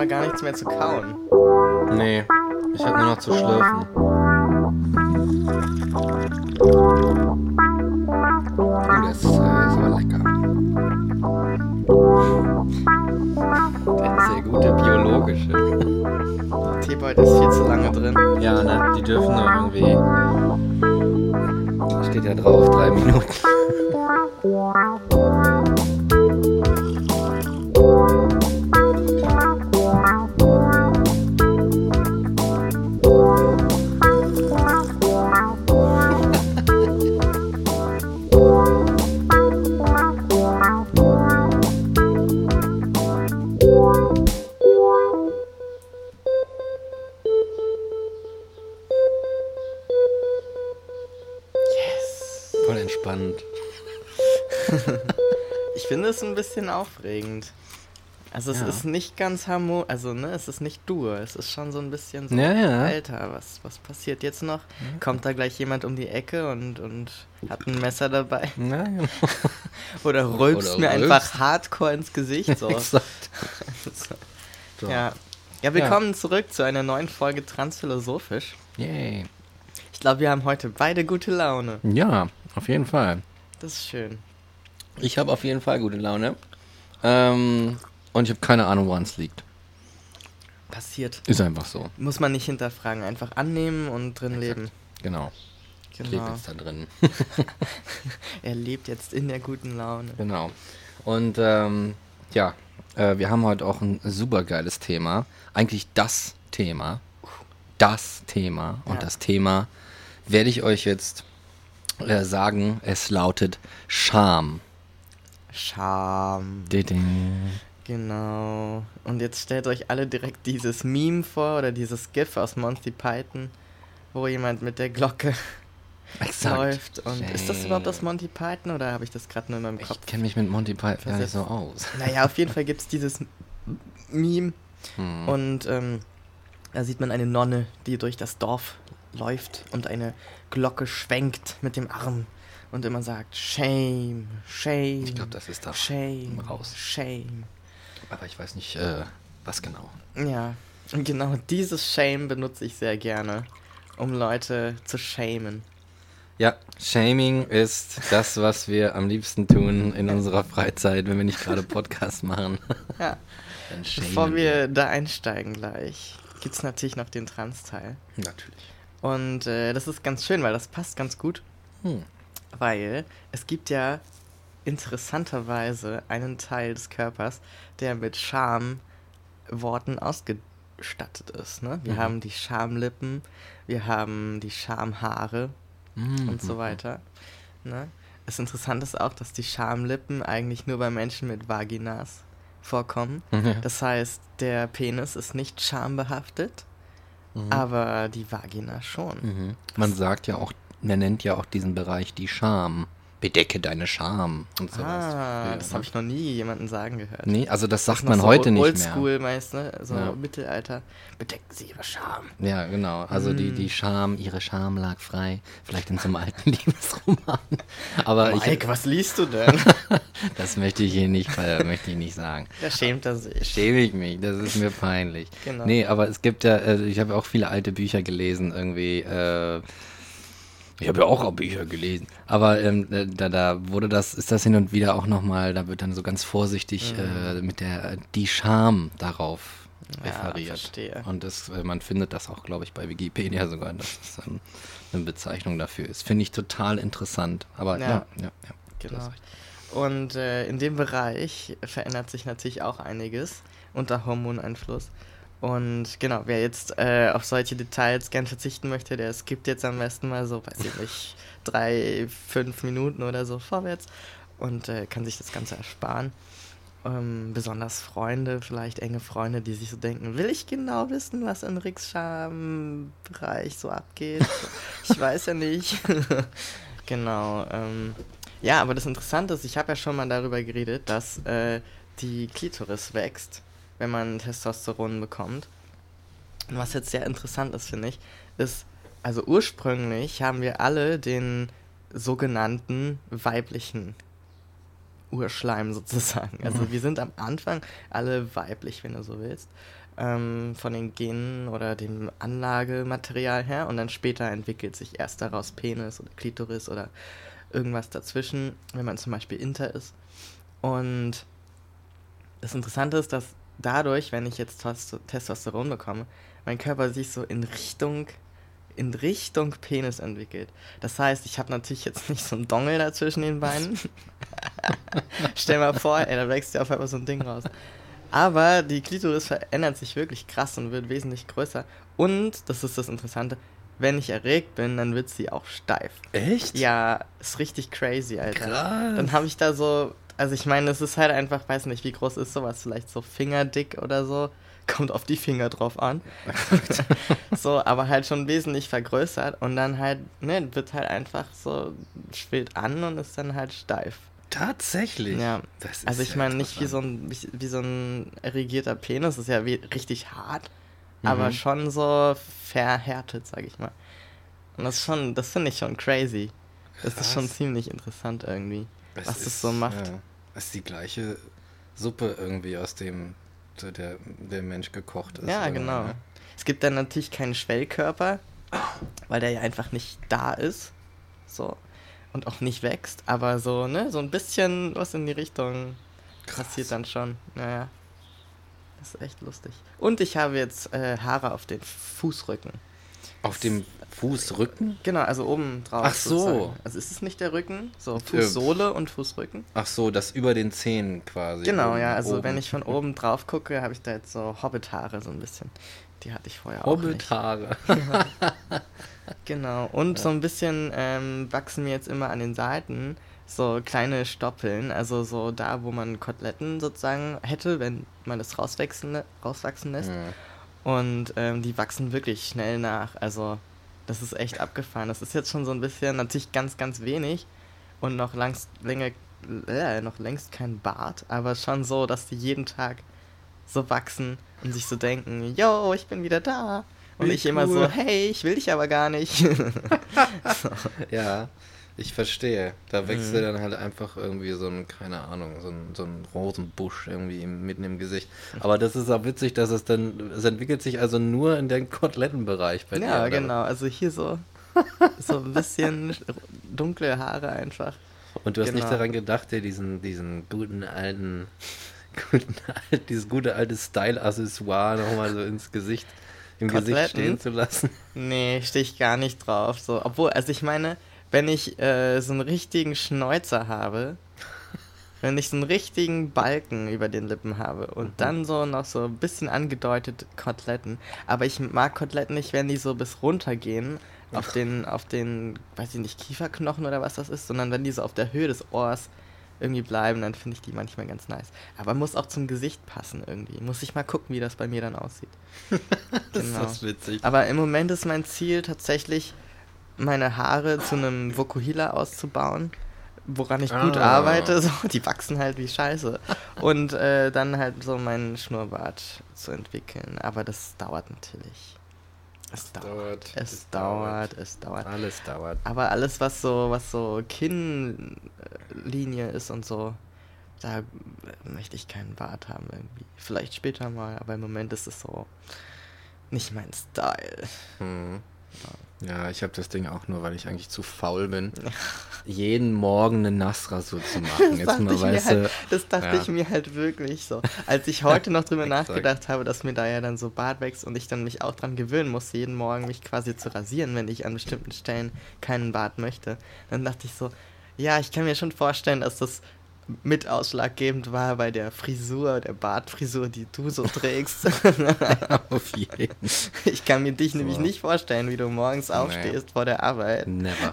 wir gar nichts mehr zu kauen. Nee, ich hab nur noch zu schlürfen. Oh, das äh, ist aber lecker. Der ist sehr gute biologische. Teebeut ist viel zu lange drin. Ja, ne, die dürfen nur irgendwie. Steht ja drauf, drei Minuten. Aufregend. Also es Ja. ist nicht ganz harmonisch, also ne, es ist nicht dur, es ist schon so ein bisschen so, Ja, ja. Alter, was, was passiert jetzt noch? Kommt da gleich jemand um die Ecke und, und hat ein Messer dabei? Ja, genau. Oder rülpst Oder mir rülpst. einfach hardcore ins Gesicht so. Exakt. So. ja. ja, willkommen zurück zu einer neuen Folge Transphilosophisch. Yay. Ich glaube, wir haben heute beide gute Laune. Ja, auf jeden Fall. Das ist schön. Ich habe auf jeden Fall gute Laune. Ähm, und ich habe keine Ahnung, woran es liegt. Passiert. Ist einfach so. Muss man nicht hinterfragen, einfach annehmen und drin leben. Genau. Genau. jetzt da drin. Er lebt jetzt in der guten Laune. genau. Und ähm, ja, äh, wir haben heute auch ein super geiles Thema. Eigentlich das Thema. Das Thema. Und Ja. das Thema werde ich euch jetzt äh, sagen. Es lautet Scham. Scham. Genau. Und jetzt stellt euch alle direkt dieses Meme vor oder dieses GIF aus Monty Python, wo jemand mit der Glocke Exakt. läuft. Und ist das überhaupt aus Monty Python oder habe ich das gerade nur in meinem Kopf? Ich kenne mich mit Monty Python gar nicht so aus. Naja, auf jeden Fall gibt es dieses Meme Hm. und ähm, da sieht man eine Nonne, die durch das Dorf läuft und eine Glocke schwenkt mit dem Arm und immer sagt Shame, Shame. Ich glaube, das ist da Shame, raus. Shame. Aber ich weiß nicht, äh, was genau. Ja, und genau dieses Shame benutze ich sehr gerne, um Leute zu shamen. Ja, Shaming ist das, was wir am liebsten tun in unserer Freizeit, wenn wir nicht gerade Podcast machen. Ja, bevor wir da einsteigen gleich, gibt es natürlich noch den Trans-Teil. Natürlich. Und äh, das ist ganz schön, weil das passt ganz gut, Hm. weil es gibt ja interessanterweise einen Teil des Körpers, der mit Schamworten ausgestattet ist. Ne? Wir Mhm. haben die Schamlippen, wir haben die Schamhaare, Mhm. und so weiter. Ne? Das Interessante ist auch, dass die Schamlippen eigentlich nur bei Menschen mit Vaginas vorkommen. Ja. Das heißt, der Penis ist nicht schambehaftet, Mhm. aber die Vagina schon. Mhm. Man sagt ja auch, man nennt ja auch diesen Bereich die Scham. Bedecke deine Scham und sowas. ah, früher, das ne? habe ich noch nie jemanden sagen gehört. Nee, also das Das sagt noch man so heute nicht mehr. Oldschool meist, ne? So Ja. Mittelalter. Bedecken Sie Ihre Scham. Ja, genau. Also die, Mm. die Scham, ihre Scham lag frei. Vielleicht in so einem alten Liebesroman. Aber ich, Mike, was liest du denn? das möchte ich hier nicht, äh, möchte ich nicht sagen. da schämt er sich. Schäme ich mich, das ist mir peinlich. Genau. Nee, aber es gibt ja, äh, ich habe auch viele alte Bücher gelesen, irgendwie, äh, ich habe ja auch Bücher gelesen, aber ähm, äh, da, da wurde das, ist das hin und wieder auch nochmal, da wird dann so ganz vorsichtig äh, mit der, die Scham darauf Mhm. Ja, referiert. verstehe. Und das, äh, man findet das auch, glaube ich, bei Wikipedia sogar, dass das ähm, eine Bezeichnung dafür ist. Finde ich total interessant. Aber ja, Ja. ja, ja. Genau. Und äh, in dem Bereich verändert sich natürlich auch einiges unter Hormoneinfluss. Und genau, wer jetzt äh, auf solche Details gern verzichten möchte, der skippt jetzt am besten mal so, weiß ich nicht, drei, fünf Minuten oder so vorwärts und äh, kann sich das Ganze ersparen. Ähm, besonders Freunde, vielleicht enge Freunde, die sich so denken, will ich genau wissen, was in Ricks Schambereich so abgeht? ich weiß ja nicht. genau. Ähm, ja, aber das Interessante ist, ich habe ja schon mal darüber geredet, dass äh, die Klitoris wächst, wenn man Testosteron bekommt. Und was jetzt sehr interessant ist, finde ich, ist, also ursprünglich haben wir alle den sogenannten weiblichen Urschleim sozusagen. Also wir sind am Anfang alle weiblich, wenn du so willst. ähm, von den Genen oder dem Anlagematerial her und dann später entwickelt sich erst daraus Penis oder Klitoris oder irgendwas dazwischen, wenn man zum Beispiel Inter ist. Und das Interessante ist, dass dadurch, wenn ich jetzt Testosteron bekomme, mein Körper sich so in Richtung in Richtung Penis entwickelt. Das heißt, ich habe natürlich jetzt nicht so einen Dongel dazwischen den Beinen. Stell mal vor, ey, da wächst ja auf einmal so ein Ding raus. Aber die Klitoris verändert sich wirklich krass und wird wesentlich größer. Und, das ist das Interessante, wenn ich erregt bin, dann wird sie auch steif. Echt? Ja, ist richtig crazy, Alter. Krass. Dann habe ich da so, also ich meine, es ist halt einfach, weiß nicht, wie groß ist sowas, vielleicht so fingerdick oder so. Kommt auf die Finger drauf an. so, aber halt schon wesentlich vergrößert und dann halt, ne, wird halt einfach so, schwillt an und ist dann halt steif. Tatsächlich. Ja. also ich meine nicht wie so ein wie, wie, so ein erregierter Penis, ist ja wie, richtig hart, mhm. aber schon so verhärtet, sag ich mal. Und das schon, das finde ich schon crazy. Das Krass. ist schon ziemlich interessant irgendwie, es was ist, das so macht. Ja, ist die gleiche Suppe irgendwie aus dem der, der Mensch gekocht ist. Ja, genau. Ne? Es gibt dann natürlich keinen Schwellkörper, weil der ja einfach nicht da ist. So und auch nicht wächst, aber so, ne, so ein bisschen was in die Richtung Krass. passiert dann schon. Naja. Das ist echt lustig. Und ich habe jetzt äh, Haare auf den Fußrücken. Auf dem Fußrücken? Genau, also oben drauf. Ach so. Sozusagen. Also ist es nicht der Rücken? So Fußsohle und Fußrücken. Ach so, das über den Zehen quasi. Genau, ja. Also oben. wenn ich von oben drauf gucke, habe ich da jetzt so Hobbit-Haare so ein bisschen. Die hatte ich vorher Hobbit auch Hobbit-Haare. Genau, und ja. so ein bisschen ähm, wachsen mir jetzt immer an den Seiten so kleine Stoppeln, also so da, wo man Koteletten sozusagen hätte, wenn man es rauswachsen, rauswachsen lässt. Ja. Und ähm, die wachsen wirklich schnell nach. Also das ist echt abgefahren. Das ist jetzt schon so ein bisschen, natürlich ganz, ganz wenig und noch langst, länger, äh, noch längst kein Bart, aber schon so, dass die jeden Tag so wachsen und sich so denken, yo, ich bin wieder da. Und ich cool. immer so, hey, ich will dich aber gar nicht. so. Ja, ich verstehe. Da wächst mhm. dann halt einfach irgendwie so ein, keine Ahnung, so ein, so ein Rosenbusch irgendwie mitten im Gesicht. Aber das ist auch witzig, dass es dann, es entwickelt sich also nur in den Kotelettenbereich bei dir. Ja, genau. Also hier so, so ein bisschen dunkle Haare einfach. Und du hast genau. nicht daran gedacht, dir diesen, diesen guten alten, guten, dieses gute alte Style-Accessoire nochmal so ins Gesicht im Koteletten? Gesicht stehen zu lassen. Nee, stehe ich gar nicht drauf. So. Obwohl, also ich meine, wenn ich äh, so einen richtigen Schnäuzer habe, wenn ich so einen richtigen Balken über den Lippen habe und mhm. dann so noch so ein bisschen angedeutet Koteletten. Aber ich mag Koteletten nicht, wenn die so bis runter gehen auf den, auf den, weiß ich nicht, Kieferknochen oder was das ist, sondern wenn die so auf der Höhe des Ohrs irgendwie bleiben, dann finde ich die manchmal ganz nice. Aber muss auch zum Gesicht passen irgendwie. Muss ich mal gucken, wie das bei mir dann aussieht. das genau. ist witzig. Aber im Moment ist mein Ziel tatsächlich, meine Haare zu einem Vokuhila auszubauen, woran ich ah. gut arbeite. So, die wachsen halt wie Scheiße. Und äh, dann halt so meinen Schnurrbart zu entwickeln. Aber das dauert natürlich. Es dauert, dauert es, dauert, es dauert. Alles dauert. Aber alles, was so, was so Kinnlinie ist und so, da möchte ich keinen Bart haben irgendwie. Vielleicht später mal, aber im Moment ist es so nicht mein Style. Hm. Ja. Ja, ich habe das Ding auch nur, weil ich eigentlich zu faul bin, jeden Morgen eine Nassrasur zu machen. Jetzt mal, weißt halt, das dachte ja. ich mir halt wirklich so. Als ich heute noch drüber nachgedacht habe, dass mir da ja dann so Bart wächst und ich dann mich auch dran gewöhnen muss, jeden Morgen mich quasi zu rasieren, wenn ich an bestimmten Stellen keinen Bart möchte, dann dachte ich so, ja, ich kann mir schon vorstellen, dass das mit ausschlaggebend war bei der Frisur, der Bartfrisur, die du so trägst. Auf jeden. Ich kann mir dich so. nämlich nicht vorstellen, wie du morgens aufstehst nee. vor der Arbeit. Never.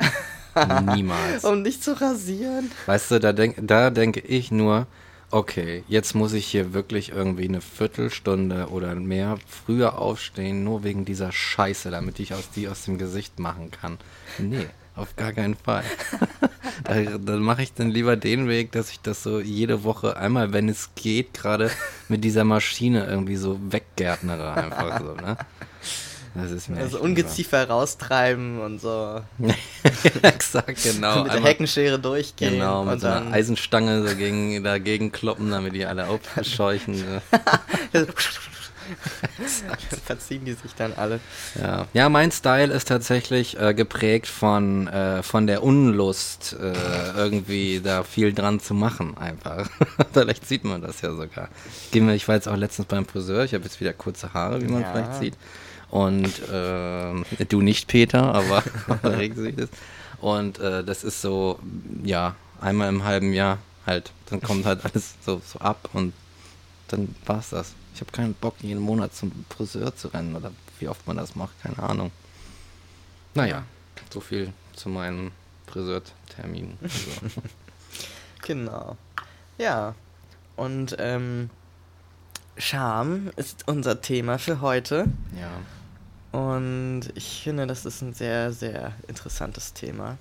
Niemals. um dich zu rasieren. Weißt du, da, denk, da denke ich nur, okay, jetzt muss ich hier wirklich irgendwie eine Viertelstunde oder mehr früher aufstehen, nur wegen dieser Scheiße, damit ich aus die aus dem Gesicht machen kann. Nee. Auf gar keinen Fall. da, dann mache ich dann lieber den Weg, dass ich das so jede Woche einmal, wenn es geht, gerade mit dieser Maschine irgendwie so weggärtnere einfach so, ne? Das ist mir also Ungeziefer so. raustreiben und so. Exakt, genau. mit der Heckenschere durchgehen. Genau, mit so einer Eisenstange so gegen, dagegen kloppen, damit die alle aufscheuchen. Verziehen die sich dann alle. Ja, ja mein Style ist tatsächlich äh, geprägt von, äh, von der Unlust, äh, irgendwie da viel dran zu machen, einfach. vielleicht sieht man das ja sogar. Ich war jetzt auch letztens beim Friseur, ich habe jetzt wieder kurze Haare, wie man ja. vielleicht sieht. Und äh, du nicht, Peter, aber das. Und äh, das ist so, ja, einmal im halben Jahr halt. Dann kommt halt alles so, so ab und dann war's das. Ich habe keinen Bock, jeden Monat zum Friseur zu rennen oder wie oft man das macht, keine Ahnung. Naja, so viel zu meinem Friseurtermin. Also. genau. Ja. Und ähm, Scham ist unser Thema für heute. Ja. Und ich finde, das ist ein sehr, sehr interessantes Thema.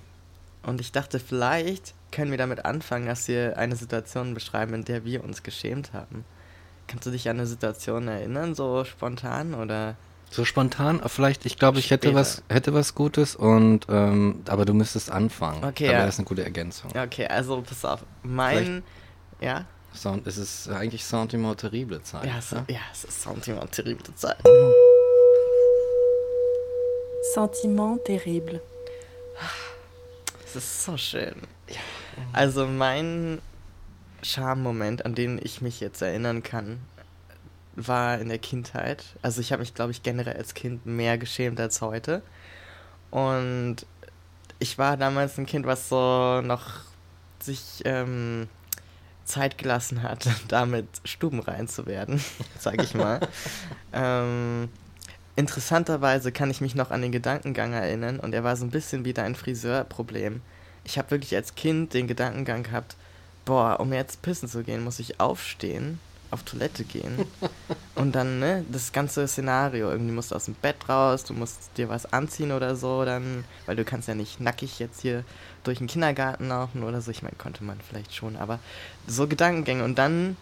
Und ich dachte, vielleicht können wir damit anfangen, dass wir eine Situation beschreiben, in der wir uns geschämt haben. Kannst du dich an eine Situation erinnern, so spontan oder? So spontan? Vielleicht, ich glaube, ich hätte was, hätte was Gutes und ähm, aber du müsstest anfangen. Okay. Aber ja. das ist eine gute Ergänzung. Okay, also pass auf. Mein. Vielleicht ja? Sound, es ist eigentlich Sentiment terrible Zeit. Ja, es, ne? ja, es ist Sentiment terrible Zeit. Sentiment terrible. Es ist so schön. Ja. Also mein Charme-Moment, an den ich mich jetzt erinnern kann, war in der Kindheit. Also ich habe mich, glaube ich, generell als Kind mehr geschämt als heute. Und ich war damals ein Kind, was so noch sich ähm, Zeit gelassen hat, damit stubenrein zu werden, sage ich mal. ähm, interessanterweise kann ich mich noch an den Gedankengang erinnern und er war so ein bisschen wie dein Friseurproblem. Ich habe wirklich als Kind den Gedankengang gehabt, boah, um jetzt pissen zu gehen, muss ich aufstehen, auf Toilette gehen und dann, ne, das ganze Szenario, irgendwie musst du aus dem Bett raus, du musst dir was anziehen oder so, dann, weil du kannst ja nicht nackig jetzt hier durch den Kindergarten laufen oder so, ich meine, konnte man vielleicht schon, aber so Gedankengänge und dann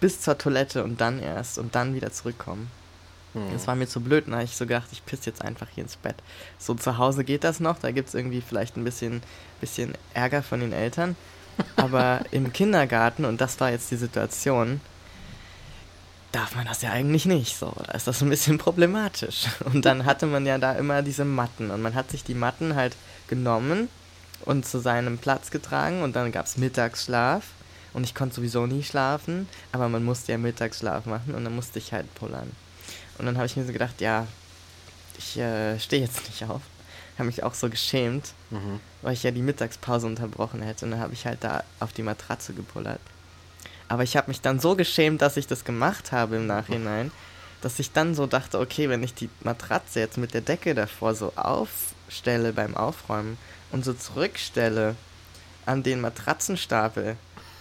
bis zur Toilette und dann erst und dann wieder zurückkommen. Hm. Das war mir zu blöd, da habe ich so gedacht, ich piss jetzt einfach hier ins Bett. So zu Hause geht das noch, da gibt es irgendwie vielleicht ein bisschen, bisschen Ärger von den Eltern. Aber im Kindergarten, und das war jetzt die Situation, darf man das ja eigentlich nicht so. Da ist das ein bisschen problematisch. Und dann hatte man ja da immer diese Matten. Und man hat sich die Matten halt genommen und zu seinem Platz getragen. Und dann gab es Mittagsschlaf. Und ich konnte sowieso nie schlafen. Aber man musste ja Mittagsschlaf machen. Und dann musste ich halt pullern. Und dann habe ich mir so gedacht, ja, ich äh, stehe jetzt nicht auf habe mich auch so geschämt, mhm. weil ich ja die Mittagspause unterbrochen hätte. Und dann habe ich halt da auf die Matratze gepullert. Aber ich habe mich dann so geschämt, dass ich das gemacht habe im Nachhinein, dass ich dann so dachte, okay, wenn ich die Matratze jetzt mit der Decke davor so aufstelle beim Aufräumen und so zurückstelle an den Matratzenstapel,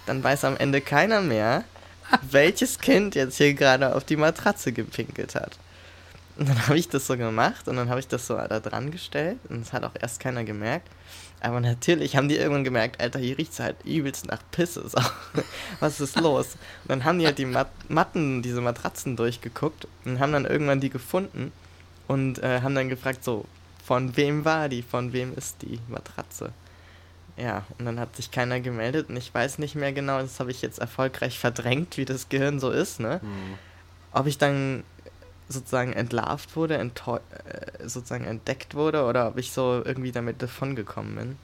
dann weiß am Ende keiner mehr, welches Kind jetzt hier gerade auf die Matratze gepinkelt hat. Und dann habe ich das so gemacht und dann habe ich das so da dran gestellt und es hat auch erst keiner gemerkt. Aber natürlich haben die irgendwann gemerkt, Alter, hier riecht es halt übelst nach Pisse. So. Was ist los? Und dann haben die halt die Mat Matten, diese Matratzen durchgeguckt und haben dann irgendwann die gefunden und äh, haben dann gefragt, so, von wem war die? Von wem ist die Matratze? Ja, und dann hat sich keiner gemeldet und ich weiß nicht mehr genau, das habe ich jetzt erfolgreich verdrängt, wie das Gehirn so ist, ne? Mhm. Ob ich dann sozusagen entlarvt wurde, äh, sozusagen entdeckt wurde oder ob ich so irgendwie damit davongekommen bin.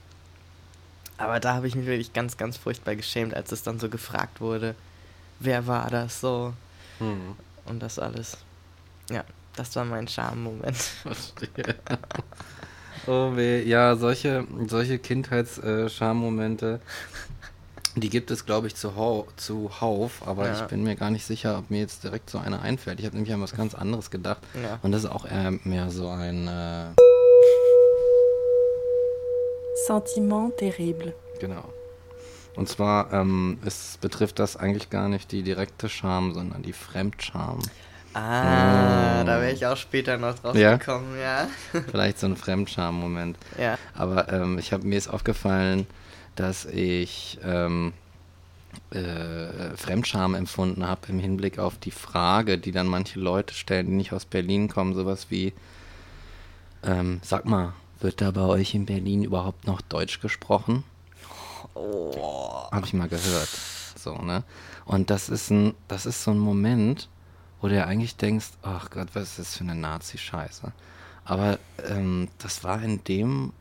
Aber da habe ich mich wirklich ganz, ganz furchtbar geschämt, als es dann so gefragt wurde, wer war das so hm. und das alles. Ja, das war mein Charme-Moment. Verstehe. oh weh, ja, solche, solche Kindheits-Charme-Momente. Die gibt es, glaube ich, zuhau zuhauf, aber ja. ich bin mir gar nicht sicher, ob mir jetzt direkt so eine einfällt. Ich habe nämlich an was ganz anderes gedacht. Ja. Und das ist auch eher mehr so ein äh Sentiment terrible. Genau. Und zwar, ähm, es betrifft das eigentlich gar nicht die direkte Scham, sondern die Fremdscham. Ah, oh. da wäre ich auch später noch drauf ja? gekommen, ja. Vielleicht so ein Fremdscham-Moment. Ja. Aber ähm, ich habe mir ist aufgefallen, dass ich ähm, äh, Fremdscham empfunden habe im Hinblick auf die Frage, die dann manche Leute stellen, die nicht aus Berlin kommen, sowas wie, ähm, sag mal, wird da bei euch in Berlin überhaupt noch Deutsch gesprochen? Oh. Habe ich mal gehört. So, ne? Und das ist ein, das ist so ein Moment, wo du ja eigentlich denkst, ach Gott, was ist das für eine Nazi-Scheiße. Aber ähm, das war in dem,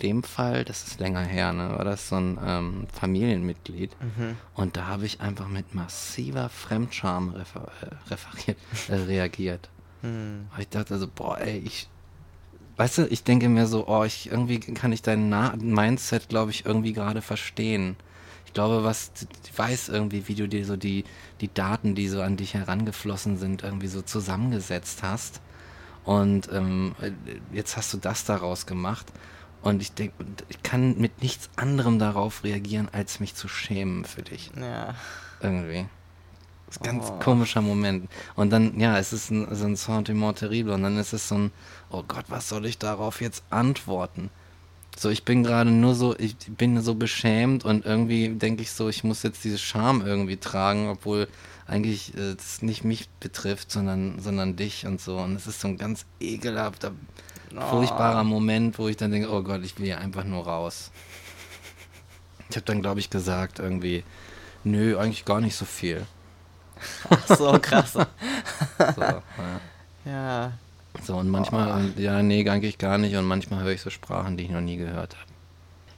dem Fall, das ist länger her, ne, war das so ein ähm, Familienmitglied. Mhm. Und da habe ich einfach mit massiver Fremdscham refer äh, referiert, äh, reagiert. Hm. Weil ich dachte so, boah, ey, ich, weißt du, ich denke mir so, oh, ich, irgendwie kann ich dein Na Mindset, glaube ich, irgendwie gerade verstehen. Ich glaube, was, ich weiß irgendwie, wie du dir so die, die Daten, die so an dich herangeflossen sind, irgendwie so zusammengesetzt hast. Und ähm, jetzt hast du das daraus gemacht. Und ich denke, ich kann mit nichts anderem darauf reagieren, als mich zu schämen für dich. Ja. Irgendwie. Das ist ein ganz Oh. komischer Moment. Und dann, ja, es ist ein, so ein Sentiment terrible. Und dann ist es so ein, oh Gott, was soll ich darauf jetzt antworten? So, ich bin gerade nur so, ich bin so beschämt und irgendwie denke ich so, ich muss jetzt diese Scham irgendwie tragen, obwohl eigentlich äh, das nicht mich betrifft, sondern, sondern dich und so. Und es ist so ein ganz ekelhafter, furchtbarer Moment, wo ich dann denke, oh Gott, ich will hier einfach nur raus. Ich habe dann, glaube ich, gesagt irgendwie, nö, eigentlich gar nicht so viel. Ach so, krass. So, ja. ja. So und manchmal, ja, nee, eigentlich gar nicht. Und manchmal höre ich so Sprachen, die ich noch nie gehört habe.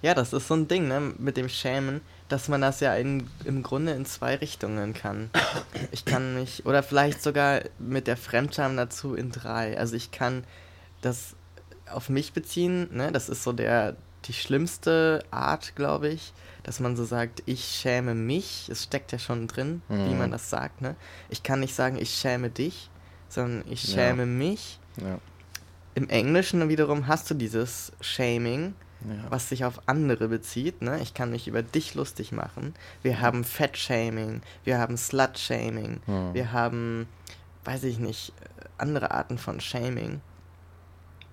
Ja, das ist so ein Ding, ne, mit dem Schämen, dass man das ja in, im Grunde in zwei Richtungen kann. Ich kann mich, oder vielleicht sogar mit der Fremdscham dazu in drei. Also ich kann das auf mich beziehen, ne, das ist so der, die schlimmste Art, glaube ich, dass man so sagt, ich schäme mich, es steckt ja schon drin, wie Mhm. man das sagt, ne. Ich kann nicht sagen, ich schäme dich, sondern ich Ja. schäme mich. Ja. Im Englischen wiederum hast du dieses Shaming, ja. was sich auf andere bezieht. Ne? Ich kann mich über dich lustig machen. Wir haben Fett-Shaming, wir haben Slut-Shaming, Hm. wir haben, weiß ich nicht, andere Arten von Shaming.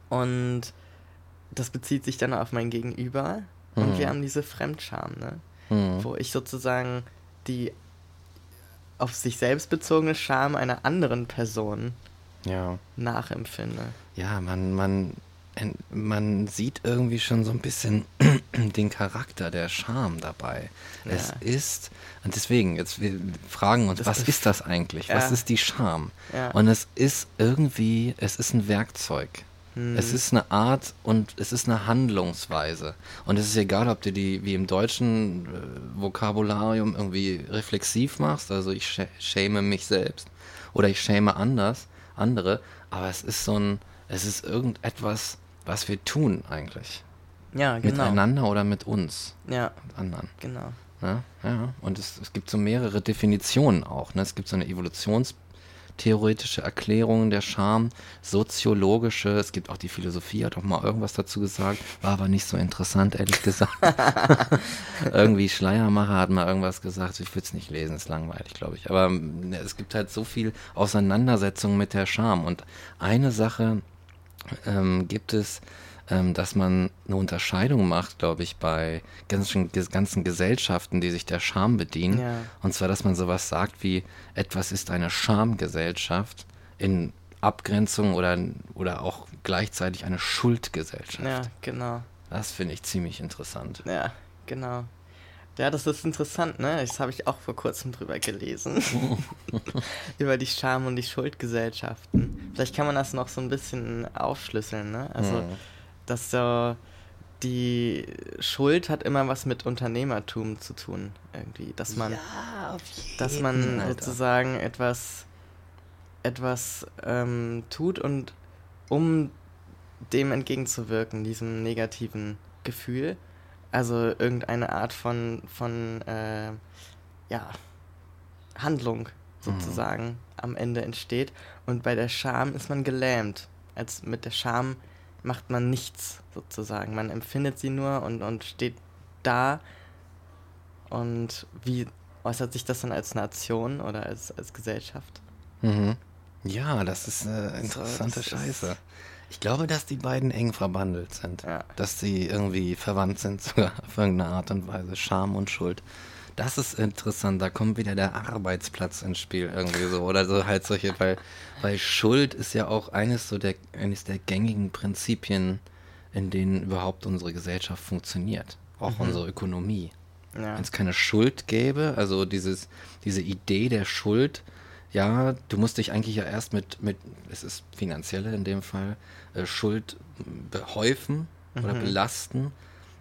Und das bezieht sich dann auf mein Gegenüber. Und Hm. wir haben diese Fremdscham, ne? Hm. wo ich sozusagen die auf sich selbst bezogene Scham einer anderen Person ja. nachempfinde. Ja, man, man, man sieht irgendwie schon so ein bisschen den Charakter der Scham dabei. Es Ja. ist, und deswegen, jetzt wir fragen uns, Das was ist das eigentlich? Was Ja. ist die Scham? Ja. Und es ist irgendwie, es ist ein Werkzeug. Hm. Es ist eine Art und es ist eine Handlungsweise. Und es ist egal, ob du die wie im deutschen äh, Vokabularium irgendwie reflexiv machst, also ich schä- schäme mich selbst oder ich schäme anders, andere, aber es ist so ein, es ist irgendetwas, was wir tun eigentlich. ja, genau. Miteinander oder mit uns, Ja, mit anderen. genau. Ne? Ja, und es, es gibt so mehrere Definitionen auch. Ne? Es gibt so eine evolutionstheoretische Erklärung der Scham, soziologische, es gibt auch die Philosophie, hat auch mal irgendwas dazu gesagt, war aber nicht so interessant, ehrlich gesagt. Irgendwie Schleiermacher hat mal irgendwas gesagt, ich würde es nicht lesen, ist langweilig, glaube ich. Aber mm, es gibt halt so viel Auseinandersetzung mit der Scham. Und eine Sache ähm, gibt es, ähm, dass man eine Unterscheidung macht, glaube ich, bei ganzen, ganzen Gesellschaften, die sich der Scham bedienen. Ja. Und zwar, dass man sowas sagt wie, etwas ist eine Schamgesellschaft in Abgrenzung oder, oder auch gleichzeitig eine Schuldgesellschaft. Ja, genau. Das finde ich ziemlich interessant. Ja, genau. Ja, das ist interessant, ne? Das habe ich auch vor kurzem drüber gelesen. Über die Scham- und die Schuldgesellschaften. Vielleicht kann man das noch so ein bisschen aufschlüsseln, ne? Also, Mhm. Dass so die Schuld hat immer was mit Unternehmertum zu tun, irgendwie. Dass man, ja, auf jeden dass man Alter. sozusagen etwas, etwas ähm, tut und um dem entgegenzuwirken, diesem negativen Gefühl, also irgendeine Art von, von äh, ja, Handlung sozusagen am Ende entsteht. Und bei der Scham ist man gelähmt. Als mit der Scham macht man nichts sozusagen. Man empfindet sie nur und, und steht da. Und wie äußert sich das dann als Nation oder als, als Gesellschaft? Mhm. Ja, das ist eine interessante ist- Scheiße. Ich glaube, dass die beiden eng verbandelt sind. Ja. Dass sie irgendwie verwandt sind, sogar auf irgendeine Art und Weise. Scham und Schuld. Das ist interessant, da kommt wieder der Arbeitsplatz ins Spiel irgendwie so. Oder so halt solche, weil, weil Schuld ist ja auch eines so der, eines der gängigen Prinzipien, in denen überhaupt unsere Gesellschaft funktioniert. Auch unsere Ökonomie. Ja. Wenn es keine Schuld gäbe, also dieses, diese Idee der Schuld ja, du musst dich eigentlich ja erst mit, mit es ist finanzielle in dem Fall, äh, Schuld behäufen oder Mhm. belasten,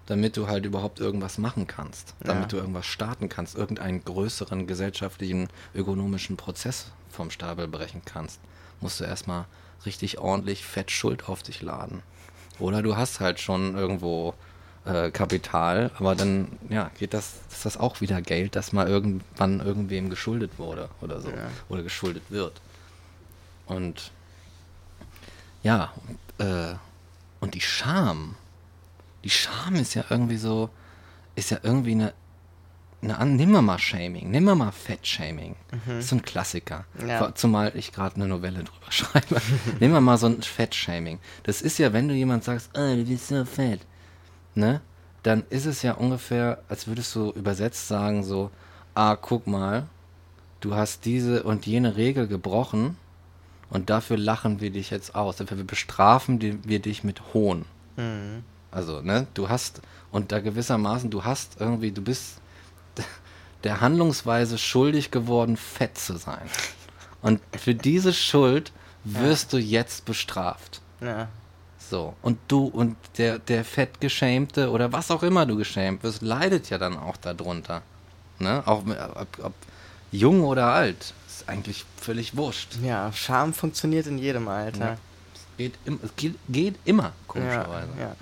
damit du halt überhaupt irgendwas machen kannst, damit Ja. du irgendwas starten kannst, irgendeinen größeren gesellschaftlichen, ökonomischen Prozess vom Stapel brechen kannst, musst du erstmal richtig ordentlich fett Schuld auf dich laden. Oder du hast halt schon irgendwo äh, Kapital, aber dann ja, geht das, ist das auch wieder Geld, das mal irgendwann irgendwem geschuldet wurde oder so. Ja. Oder geschuldet wird. Und ja, äh, und die Scham, die Scham ist ja irgendwie so, ist ja irgendwie eine, eine an, nimm mal Shaming, nimm mal Fett-Shaming. Das ist so ein Klassiker. Ja. Zumal ich gerade eine Novelle drüber schreibe. nimm mal mal so ein Fett-Shaming. Das ist ja, wenn du jemand sagst, oh, du bist so fett, ne? Dann ist es ja ungefähr, als würdest du übersetzt sagen so, ah, guck mal, du hast diese und jene Regel gebrochen und dafür lachen wir dich jetzt aus. Dafür bestrafen wir dich mit Hohn. Mhm. Also, ne, du hast, und da gewissermaßen, du hast irgendwie, du bist der Handlungsweise schuldig geworden, fett zu sein. Und für diese Schuld wirst du jetzt bestraft. Ja. So. Und du und der, der fettgeschämte oder was auch immer du geschämt wirst, leidet ja dann auch darunter. Ne? Auch ob, ob jung oder alt. Ist eigentlich völlig wurscht. ja, Scham funktioniert in jedem Alter. Ja. Es geht, im, es geht, geht immer, Ja, komischerweise. ja.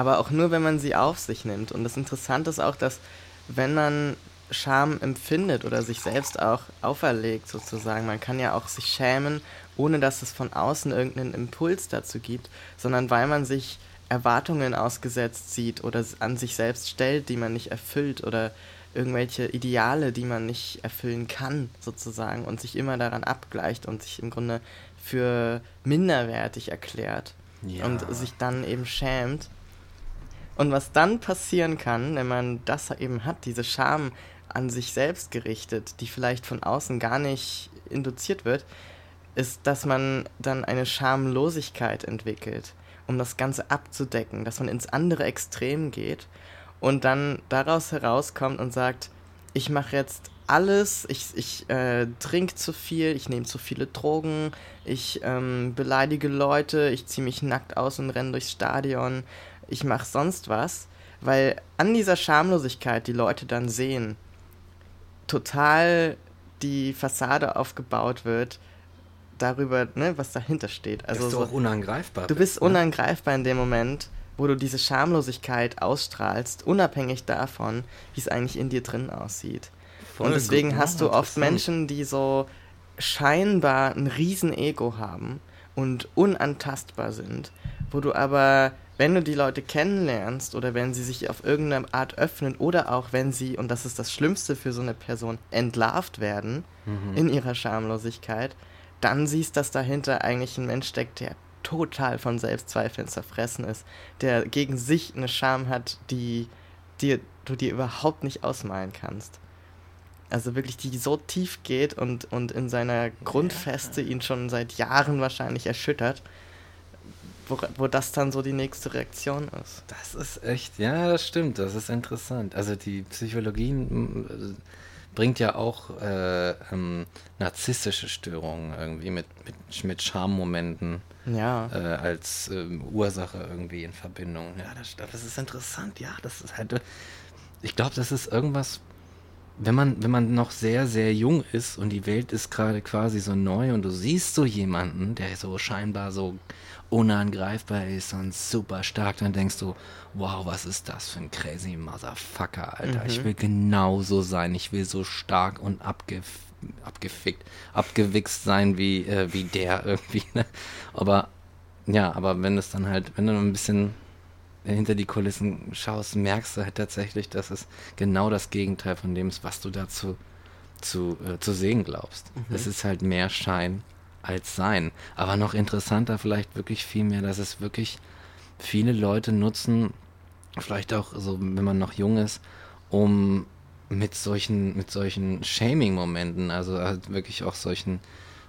Aber auch nur, wenn man sie auf sich nimmt. Und das Interessante ist auch, dass wenn man Scham empfindet oder sich selbst auch auferlegt, sozusagen, man kann ja auch sich schämen, ohne dass es von außen irgendeinen Impuls dazu gibt, sondern weil man sich Erwartungen ausgesetzt sieht oder an sich selbst stellt, die man nicht erfüllt oder irgendwelche Ideale, die man nicht erfüllen kann, sozusagen, und sich immer daran abgleicht und sich im Grunde für minderwertig erklärt Ja. und sich dann eben schämt. Und was dann passieren kann, wenn man das eben hat, diese Scham an sich selbst gerichtet, die vielleicht von außen gar nicht induziert wird, ist, dass man dann eine Schamlosigkeit entwickelt, um das Ganze abzudecken, dass man ins andere Extrem geht und dann daraus herauskommt und sagt, ich mache jetzt alles, ich, ich äh, trinke zu viel, ich nehme zu viele Drogen, ich ähm, beleidige Leute, ich ziehe mich nackt aus und renne durchs Stadion, ich mache sonst was, weil an dieser Schamlosigkeit die Leute dann sehen, total die Fassade aufgebaut wird darüber, ne, was dahinter steht. Also Dass du so, auch unangreifbar Du bist ne? unangreifbar in dem Moment, wo du diese Schamlosigkeit ausstrahlst, unabhängig davon, wie es eigentlich in dir drin aussieht. Voll und deswegen gut, hast du oft. Menschen, die so scheinbar ein Riesen-Ego haben und unantastbar sind, wo du aber, wenn du die Leute kennenlernst oder wenn sie sich auf irgendeine Art öffnen oder auch wenn sie, und das ist das Schlimmste für so eine Person, entlarvt werden Mhm. in ihrer Schamlosigkeit, dann siehst, dass dahinter eigentlich ein Mensch steckt, der total von Selbstzweifeln zerfressen ist, der gegen sich eine Scham hat, die dir, du dir überhaupt nicht ausmalen kannst. Also wirklich, die so tief geht und, und in seiner Grundfeste ihn schon seit Jahren wahrscheinlich erschüttert, wo, wo das dann so die nächste Reaktion ist. Das ist echt, ja, das stimmt, das ist interessant. Also die Psychologie äh, bringt ja auch äh, ähm, narzisstische Störungen irgendwie mit, mit, mit Schammomenten Ja. äh, als ähm, Ursache irgendwie in Verbindung. Ja, das, das ist interessant, ja, das ist halt, ich glaube, das ist irgendwas, wenn man, wenn man noch sehr, sehr jung ist und die Welt ist gerade quasi so neu und du siehst so jemanden, der so scheinbar so unangreifbar ist und super stark, dann denkst du, wow, was ist das für ein crazy Motherfucker, Alter. Ich will genauso sein. Ich will so stark und abgef abgefickt, abgewichst sein wie, äh, wie der irgendwie. Ne? Aber ja, aber wenn es dann halt, wenn du ein bisschen hinter die Kulissen schaust, merkst du halt tatsächlich, dass es genau das Gegenteil von dem ist, was du dazu zu, äh, zu sehen glaubst. Es ist halt mehr Schein als Sein. Aber noch interessanter vielleicht wirklich viel mehr, dass es wirklich viele Leute nutzen, vielleicht auch so, wenn man noch jung ist, um mit solchen, mit solchen Shaming-Momenten, also halt wirklich auch solchen,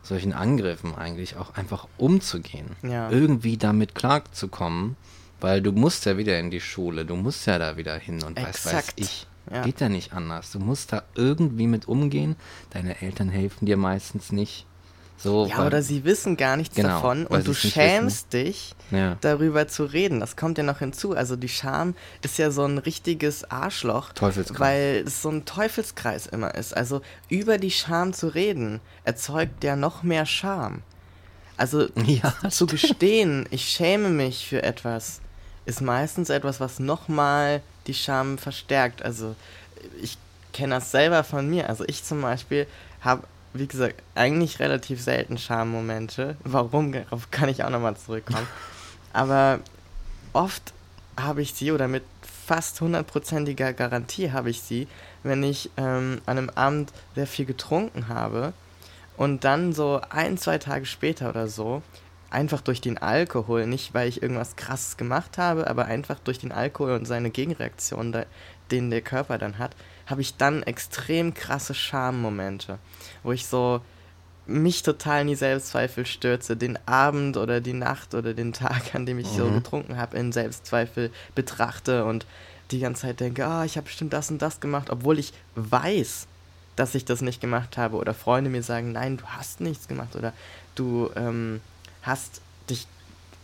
solchen Angriffen eigentlich auch einfach umzugehen. Ja. Irgendwie damit klarzukommen, weil du musst ja wieder in die Schule, du musst ja da wieder hin und weiß, weiß Exakt. ich. Ja. Geht ja nicht anders. Du musst da irgendwie mit umgehen. Deine Eltern helfen dir meistens nicht. So, Ja, weil- oder sie wissen gar nichts Genau, davon und du schämst dich, Ja. darüber zu reden. Das kommt ja noch hinzu. Also die Scham ist ja so ein richtiges Arschloch, weil es so ein Teufelskreis immer ist. Also über die Scham zu reden, erzeugt ja noch mehr Scham. Also Ja, zu gestehen, ich schäme mich für etwas, ist meistens etwas, was nochmal die Scham verstärkt. Also ich kenne das selber von mir. Also ich zum Beispiel habe, wie gesagt, eigentlich relativ selten Schammomente. Warum? Darauf kann ich auch nochmal zurückkommen. Aber oft habe ich sie oder mit fast hundertprozentiger Garantie habe ich sie, wenn ich ähm, an einem Abend sehr viel getrunken habe und dann so ein, zwei Tage später oder so, einfach durch den Alkohol, nicht weil ich irgendwas krasses gemacht habe, aber einfach durch den Alkohol und seine Gegenreaktion, den der Körper dann hat, habe ich dann extrem krasse Schammomente, wo ich so mich total in die Selbstzweifel stürze, den Abend oder die Nacht oder den Tag, an dem ich so Mhm. getrunken habe, in Selbstzweifel betrachte und die ganze Zeit denke, ah, ich habe bestimmt das und das gemacht, obwohl ich weiß, dass ich das nicht gemacht habe oder Freunde mir sagen, nein, du hast nichts gemacht oder du ähm, hast dich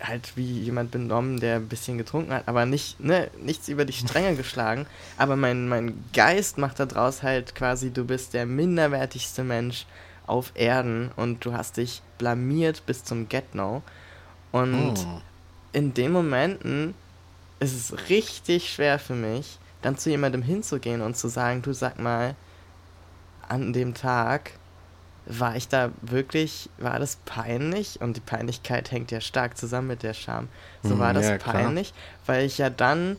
halt wie jemand benommen, der ein bisschen getrunken hat, aber nicht, ne, nichts über die Stränge geschlagen, aber mein, mein Geist macht daraus halt quasi, du bist der minderwertigste Mensch auf Erden und du hast dich blamiert bis zum Get-No und Oh. in den Momenten ist es richtig schwer für mich, dann zu jemandem hinzugehen und zu sagen, du sag mal, an dem Tag war ich da wirklich, war das peinlich? Und die Peinlichkeit hängt ja stark zusammen mit der Scham. So Mhm, war das ja, peinlich, weil ich ja dann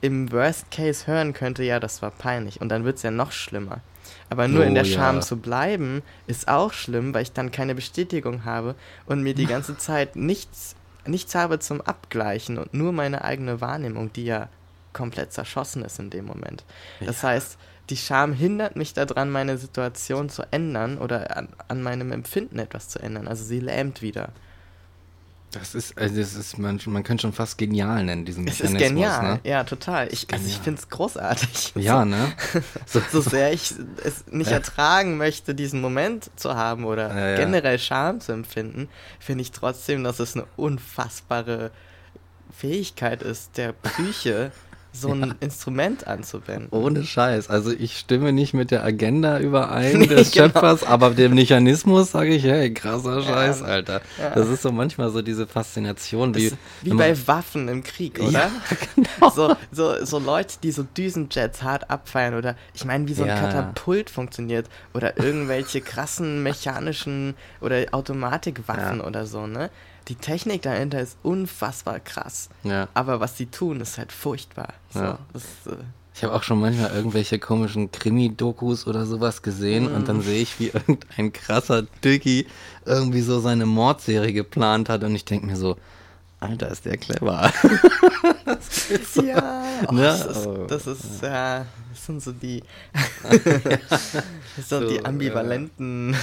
im Worst Case hören könnte, ja, das war peinlich. Und dann wird es ja noch schlimmer. Aber nur in Oh, der ja. Scham zu bleiben, ist auch schlimm, weil ich dann keine Bestätigung habe und mir die ganze Zeit nichts, nichts habe zum Abgleichen und nur meine eigene Wahrnehmung, die ja komplett zerschossen ist in dem Moment. Das heißt, die Scham hindert mich daran, meine Situation zu ändern oder an, an meinem Empfinden etwas zu ändern. Also sie lähmt wieder. Das ist, also das ist, man, man könnte schon fast genial nennen, diesen Es ist Mechanismus, genial. Ne? Ja, total. Ich, also ich finde es großartig. Ja, ne? So, so sehr ich es nicht Ja. ertragen möchte, diesen Moment zu haben oder Ja, ja. generell Scham zu empfinden, finde ich trotzdem, dass es eine unfassbare Fähigkeit ist, der Psyche so ein Instrument anzuwenden. Ohne Scheiß. Also ich stimme nicht mit der Agenda überein Nee, des genau. Schöpfers, aber dem Mechanismus sage ich, hey, krasser Scheiß, Ja. Alter. Ja. Das ist so manchmal so diese Faszination, wie, wie man- bei Waffen im Krieg, oder? Ja, genau. So, so, so Leute, die so Düsenjets hart abfeiern oder ich meine, wie so ein Ja. Katapult funktioniert oder irgendwelche krassen mechanischen oder Automatikwaffen Ja. oder so, ne? Die Technik dahinter ist unfassbar krass. Ja. Aber was die tun, ist halt furchtbar. So, Ja. ist, äh, Ich habe auch schon manchmal irgendwelche komischen Krimi-Dokus oder sowas gesehen und Mm. dann sehe ich, wie irgendein krasser Dickie irgendwie so seine Mordserie geplant hat und ich denke mir so, Alter, ist der clever. das geht so. ja, oh, Ne? das ist, Oh. das ist ja, das sind so die, das sind So, die ja. ambivalenten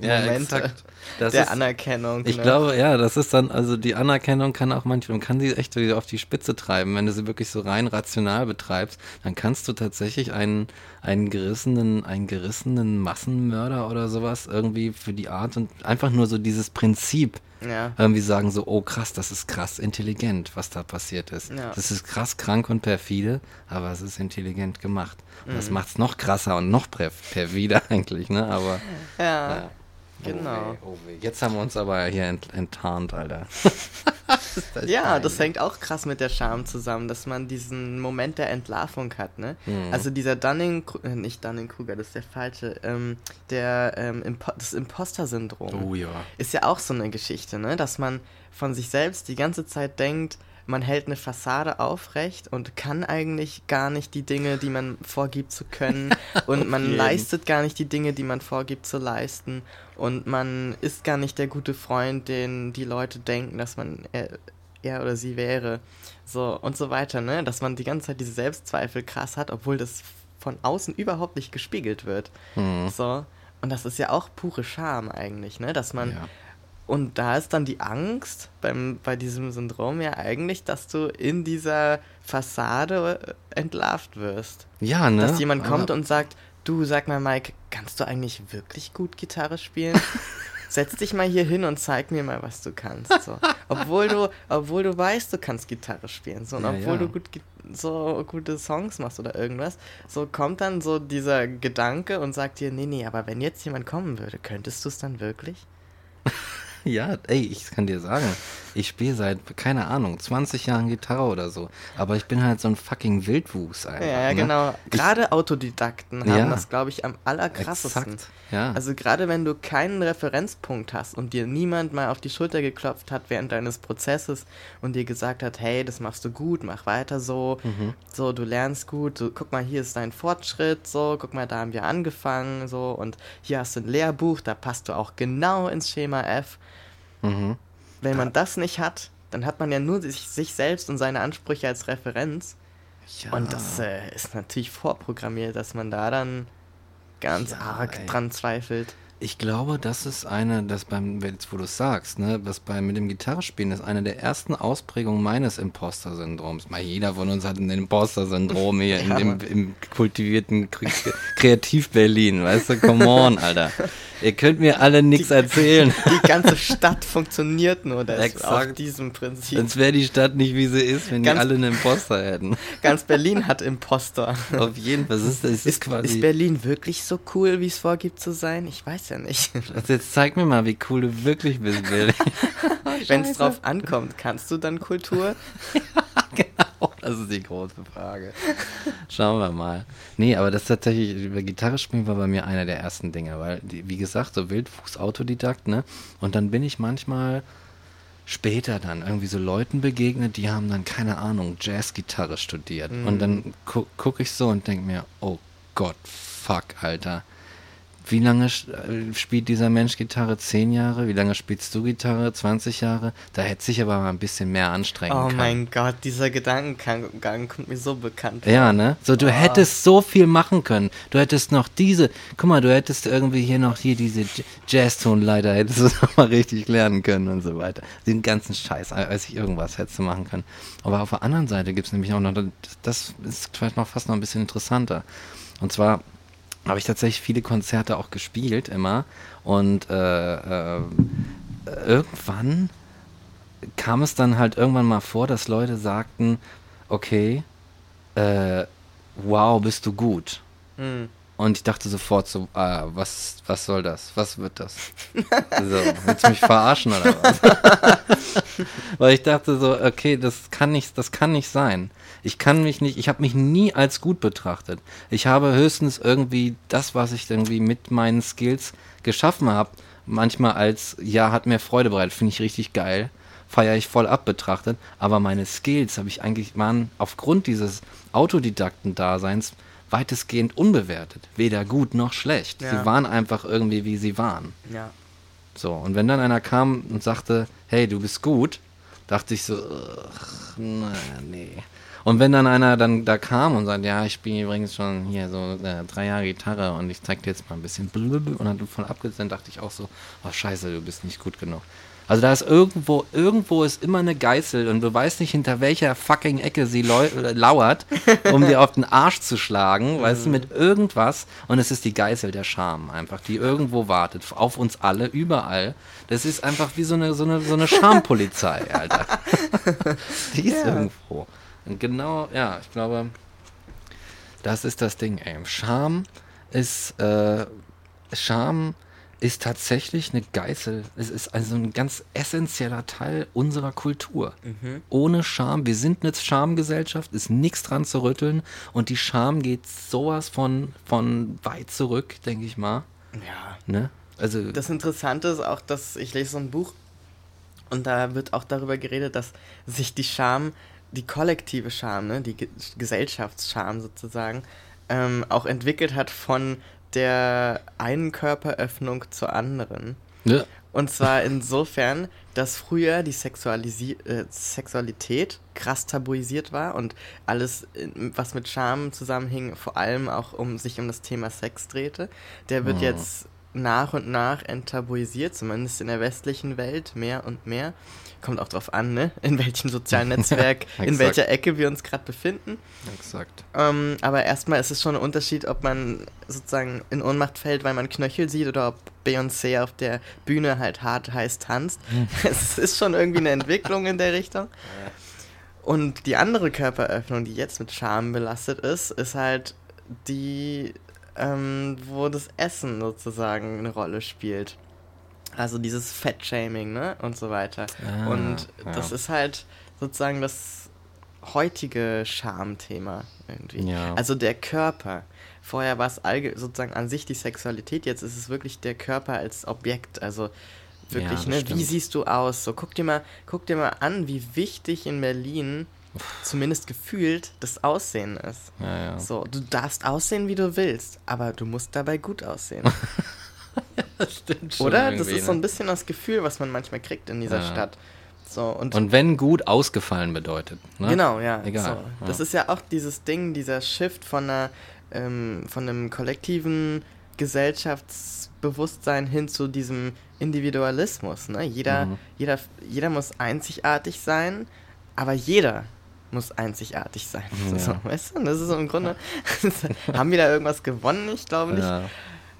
Ja, Momente der ist- Anerkennung. Ich ne? glaube, ja, das ist dann, also die Anerkennung kann auch manchmal, man kann sie echt wieder auf die Spitze treiben. Wenn du sie wirklich so rein rational betreibst, dann kannst du tatsächlich einen, einen gerissenen, einen gerissenen Massenmörder oder sowas irgendwie für die Art und einfach nur so dieses Prinzip Ja. irgendwie sagen so, oh krass, das ist krass intelligent, was da passiert ist. Ja. Das ist krass krank und perfide, aber es ist intelligent gemacht. Und Mhm. das macht's noch krasser und noch per perfider eigentlich, ne? Aber ja. Genau. Oh weh, oh weh. Jetzt haben wir uns aber hier ent enttarnt, Alter. Das Ja, peinlich. das hängt auch krass mit der Scham zusammen, dass man diesen Moment der Entlarvung hat, ne? Mhm. Also dieser Dunning, äh, nicht Dunning-Kruger, das ist der falsche, ähm, der, ähm, Impo das Imposter-Syndrom. Oh ja. Ist ja auch so eine Geschichte, ne? Dass man von sich selbst die ganze Zeit denkt, man hält eine Fassade aufrecht und kann eigentlich gar nicht die Dinge, die man vorgibt zu können. und man jeden. leistet gar nicht die Dinge, die man vorgibt zu leisten. Und man ist gar nicht der gute Freund, den die Leute denken, dass man er, er oder sie wäre. So und so weiter, ne? Dass man die ganze Zeit diese Selbstzweifel krass hat, obwohl das von außen überhaupt nicht gespiegelt wird. Mhm. So. Und das ist ja auch pure Scham eigentlich, ne? Dass man ja. Und da ist dann die Angst beim, bei diesem Syndrom ja eigentlich, dass du in dieser Fassade äh, entlarvt wirst. Ja, ne? Dass jemand kommt Aber- und sagt, du sag mal Mike, kannst du eigentlich wirklich gut Gitarre spielen? Setz dich mal hier hin und zeig mir mal, was du kannst. So. Obwohl du, obwohl du weißt, du kannst Gitarre spielen. So. Und Ja, obwohl ja. du gut, so gute Songs machst oder irgendwas, so kommt dann so dieser Gedanke und sagt dir, nee, nee, aber wenn jetzt jemand kommen würde, könntest du es dann wirklich? Ja, ey, ich kann dir sagen, ich spiele seit, keine Ahnung, 20 Jahren Gitarre oder so. Aber ich bin halt so ein fucking Wildwuchs einfach. Ja, ja, ne? genau. Gerade Autodidakten haben Ja. das, glaube ich, am allerkrassesten. Exakt, ja. Also gerade wenn du keinen Referenzpunkt hast und dir niemand mal auf die Schulter geklopft hat während deines Prozesses und dir gesagt hat, hey, das machst du gut, mach weiter so, Mhm. so, du lernst gut, so, guck mal, hier ist dein Fortschritt, so, guck mal, da haben wir angefangen, so, und hier hast du ein Lehrbuch, da passt du auch genau ins Schema F. Mhm. Wenn man das nicht hat, dann hat man ja nur sich, sich selbst und seine Ansprüche als Referenz. Ja. Und das äh, ist natürlich vorprogrammiert, dass man da dann ganz Ja, arg ey. dran zweifelt. Ich glaube, das ist eine, das beim, jetzt wo du es sagst, ne, was bei mit dem Gitarrespielen ist eine der ersten Ausprägungen meines Imposter-Syndroms. Mal jeder von uns hat ein Imposter-Syndrom hier in, Ja, im, Mann. im kultivierten Kre Kreativ-Berlin, weißt du, come on, Alter. Ihr könnt mir alle nichts erzählen. Die ganze Stadt funktioniert nur das, auf diesem Prinzip. Sonst wäre die Stadt nicht, wie sie ist, wenn die Ganz- alle einen Imposter hätten. Ganz Berlin hat Imposter. Auf jeden Fall. Ist, ist, Ist, quasi. ist Berlin wirklich so cool, wie es vorgibt zu sein? Ich weiß ja nicht. Also jetzt zeig mir mal, wie cool du wirklich bist, Berlin. Wenn es drauf ankommt, kannst du dann Kultur? genau, das ist die große Frage. Schauen wir mal. Nee, aber das tatsächlich, über Gitarre spielen war bei mir einer der ersten Dinge, weil, wie gesagt, so Wildfuß Autodidakt, ne? Und dann bin ich manchmal später dann irgendwie so Leuten begegnet, die haben dann, keine Ahnung, Jazzgitarre studiert. Und dann gu gucke ich so und denke mir, oh Gott, fuck, Alter. Wie lange äh, spielt dieser Mensch Gitarre? Zehn Jahre? Wie lange spielst du Gitarre? 20 Jahre? Da hätte sich aber mal ein bisschen mehr anstrengen Oh können. mein Gott, dieser Gedankengang kommt mir so bekannt vor. Ja, ne? So, du hättest so viel machen können. Du hättest noch diese, guck mal, du hättest irgendwie hier noch hier diese Jazztonleiter, hättest du noch mal richtig lernen können und so weiter. Den ganzen Scheiß, weiß ich, irgendwas hättest du machen können. Aber auf der anderen Seite gibt's nämlich auch noch, das ist vielleicht noch fast noch ein bisschen interessanter. Und zwar habe ich tatsächlich viele Konzerte auch gespielt immer und äh, äh, irgendwann kam es dann halt irgendwann mal vor, dass Leute sagten, okay, äh, wow, bist du gut. Hm. Und ich dachte sofort so, ah, was, was soll das? Was wird das? so, willst du mich verarschen oder was? Weil ich dachte so, okay, das kann nicht, das kann nicht sein. Ich kann mich nicht, ich habe mich nie als gut betrachtet. Ich habe höchstens irgendwie das, was ich irgendwie mit meinen Skills geschaffen habe, manchmal als, ja, hat mir Freude bereitet, finde ich richtig geil, feiere ich voll ab betrachtet, aber meine Skills habe ich eigentlich, waren aufgrund dieses Autodidakten-Daseins weitestgehend unbewertet. Weder gut noch schlecht. Ja. Sie waren einfach irgendwie, wie sie waren. Ja. So, und wenn dann einer kam und sagte, hey, du bist gut, dachte ich so, nee. Und wenn dann einer dann da kam und sagt, ja, ich spiele übrigens schon hier so äh, drei Jahre Gitarre und ich zeig dir jetzt mal ein bisschen und dann voll abgesetzt, dachte ich auch so, oh scheiße, du bist nicht gut genug. Also da ist irgendwo, irgendwo ist immer eine Geißel und du weißt nicht, hinter welcher fucking Ecke sie äh, lauert, um dir auf den Arsch zu schlagen, weißt du, mit irgendwas. Und es ist die Geißel der Scham einfach, die irgendwo wartet, auf uns alle, überall. Das ist einfach wie so eine, so eine, so eine Schampolizei, Alter. die ist Ja. irgendwo. Und genau, ja, ich glaube, das ist das Ding, ey. Scham ist, äh, Scham ist tatsächlich eine Geißel. Es ist also ein ganz essentieller Teil unserer Kultur. Ohne Scham, wir sind eine Schamgesellschaft, ist nichts dran zu rütteln und die Scham geht sowas von, von weit zurück, denke ich mal. Ja. Ne? Also, Das Interessante ist auch, dass ich lese so ein Buch und da wird auch darüber geredet, dass sich die Scham, die kollektive Scham, ne, die Ge Gesellschaftsscham sozusagen, ähm, auch entwickelt hat von der einen Körperöffnung zur anderen. ne? Und zwar insofern, dass früher die Sexualisi äh, Sexualität krass tabuisiert war und alles, äh, was mit Scham zusammenhing, vor allem auch um sich um das Thema Sex drehte, der wird Mhm. jetzt nach und nach enttabuisiert, zumindest in der westlichen Welt, mehr und mehr. Kommt auch drauf an, ne? in welchem sozialen Netzwerk, in welcher Ecke wir uns gerade befinden. Exakt. Ähm, aber erstmal ist es schon ein Unterschied, ob man sozusagen in Ohnmacht fällt, weil man Knöchel sieht oder ob Beyoncé auf der Bühne halt hart heiß tanzt. es ist schon irgendwie eine Entwicklung in der Richtung. Und die andere Körperöffnung, die jetzt mit Scham belastet ist, ist halt die, ähm, wo das Essen sozusagen eine Rolle spielt. Also dieses Fettshaming, ne? Und so weiter. Ah, Und das ja. ist halt sozusagen das heutige Schamthema irgendwie. Ja. Also der Körper. Vorher war es sozusagen an sich die Sexualität, jetzt ist es wirklich der Körper als Objekt. Also Ja, wirklich, das ne? Wie stimmt. siehst du aus? So, guck dir mal, guck dir mal an, wie wichtig in Berlin zumindest gefühlt das Aussehen ist. Ja, ja. So, du darfst aussehen, wie du willst, aber du musst dabei gut aussehen. Das stimmt schon Oder? Das ist so ein ne? bisschen das Gefühl, was man manchmal kriegt in dieser Ja. Stadt. So, und, Und wenn gut ausgefallen bedeutet. Ne? genau, ja. Egal. So. Das ist ja auch dieses Ding, dieser Shift von einer, ähm, von einem kollektiven Gesellschaftsbewusstsein hin zu diesem Individualismus. Ne? Jeder, Mhm. jeder, jeder muss einzigartig sein, aber jeder muss einzigartig sein. Ja. So, weißt du? Das ist so im Grunde. haben wir da irgendwas gewonnen? Ich glaube nicht. Ja.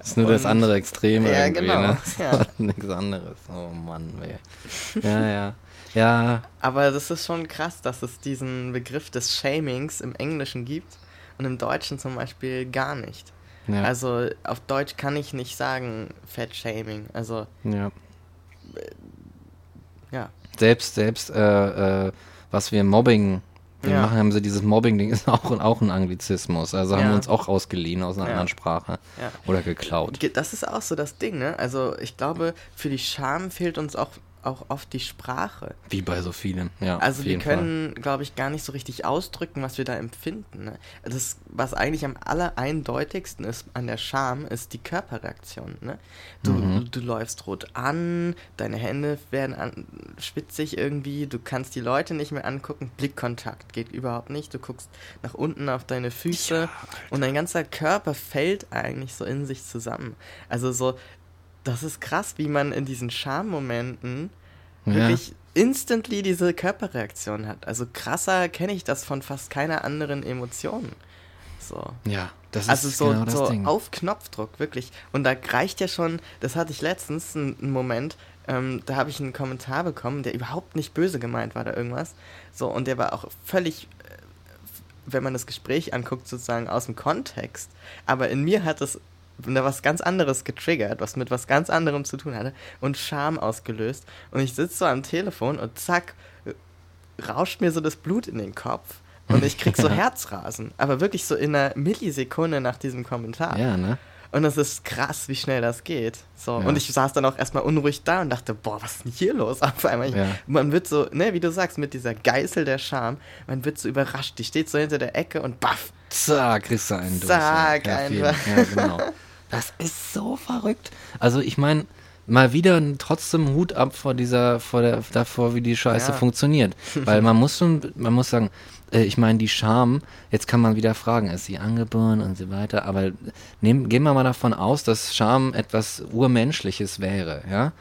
Das ist nur das Und- andere Extrem Ja, irgendwie, genau, ne? ja. Nichts anderes. Oh Mann, ey. Ja, ja. Ja, Aber das ist schon krass, dass es diesen Begriff des Shamings im Englischen gibt und im Deutschen zum Beispiel gar nicht. ja. Also auf Deutsch kann ich nicht sagen Fat-Shaming. Also, ja. ja. Selbst, selbst, äh, äh, was wir Mobbing Ja. machen, haben sie dieses Mobbing-Ding ist auch, auch ein Anglizismus. Also haben Ja. wir uns auch ausgeliehen aus einer Ja. anderen Sprache. Ja. Oder geklaut. Ge- Das ist auch so das Ding, ne? Also ich glaube, für die Scham fehlt uns auch, auch oft die Sprache. Wie bei so vielen. Ja, Also wir können, glaube ich, gar nicht so richtig ausdrücken, was wir da empfinden. Ne? Das, was eigentlich am allereindeutigsten ist an der Scham, ist die Körperreaktion. Ne? Du, Mhm. du läufst rot an, deine Hände werden an, schwitzig irgendwie, du kannst die Leute nicht mehr angucken, Blickkontakt geht überhaupt nicht, du guckst nach unten auf deine Füße und dein ganzer Körper fällt eigentlich so in sich zusammen. Also so, das ist krass, wie man in diesen Schammomenten Ja. wirklich instantly diese Körperreaktion hat. Also krasser kenne ich das von fast keiner anderen Emotion. So. Ja, das Also ist so, genau das so Ding. auf Knopfdruck, wirklich. Und da reicht ja schon, das hatte ich letztens, einen, Moment, ähm, da habe ich einen Kommentar bekommen, der überhaupt nicht böse gemeint war oder irgendwas. So, und der war auch völlig, äh, wenn man das Gespräch anguckt, sozusagen aus dem Kontext. Aber in mir hat es was ganz anderes getriggert, was mit was ganz anderem zu tun hatte und Scham ausgelöst. Und ich sitze so am Telefon und zack, rauscht mir so das Blut in den Kopf. Und ich krieg so Herzrasen. Aber wirklich so in einer Millisekunde nach diesem Kommentar. Ja, ne? Und es ist krass, wie schnell das geht. So. Ja. Und ich saß dann auch erstmal unruhig da und dachte, boah, was ist denn hier los? Auf einmal, Ja. man wird so, ne, wie du sagst, mit dieser Geißel der Scham, man wird so überrascht. Die steht so hinter der Ecke und baff. Zack, kriegst du einen durch. Zack, ja, einfach. Ja, genau. Das ist so verrückt. Also ich meine, mal wieder trotzdem Hut ab vor dieser, vor der, davor, wie die Scheiße Ja. funktioniert. Weil man muss schon, man muss sagen, äh, ich meine, die Scham, jetzt kann man wieder fragen, ist sie angeboren und so weiter, aber nehmen, gehen wir mal davon aus, dass Scham etwas Urmenschliches wäre, ja,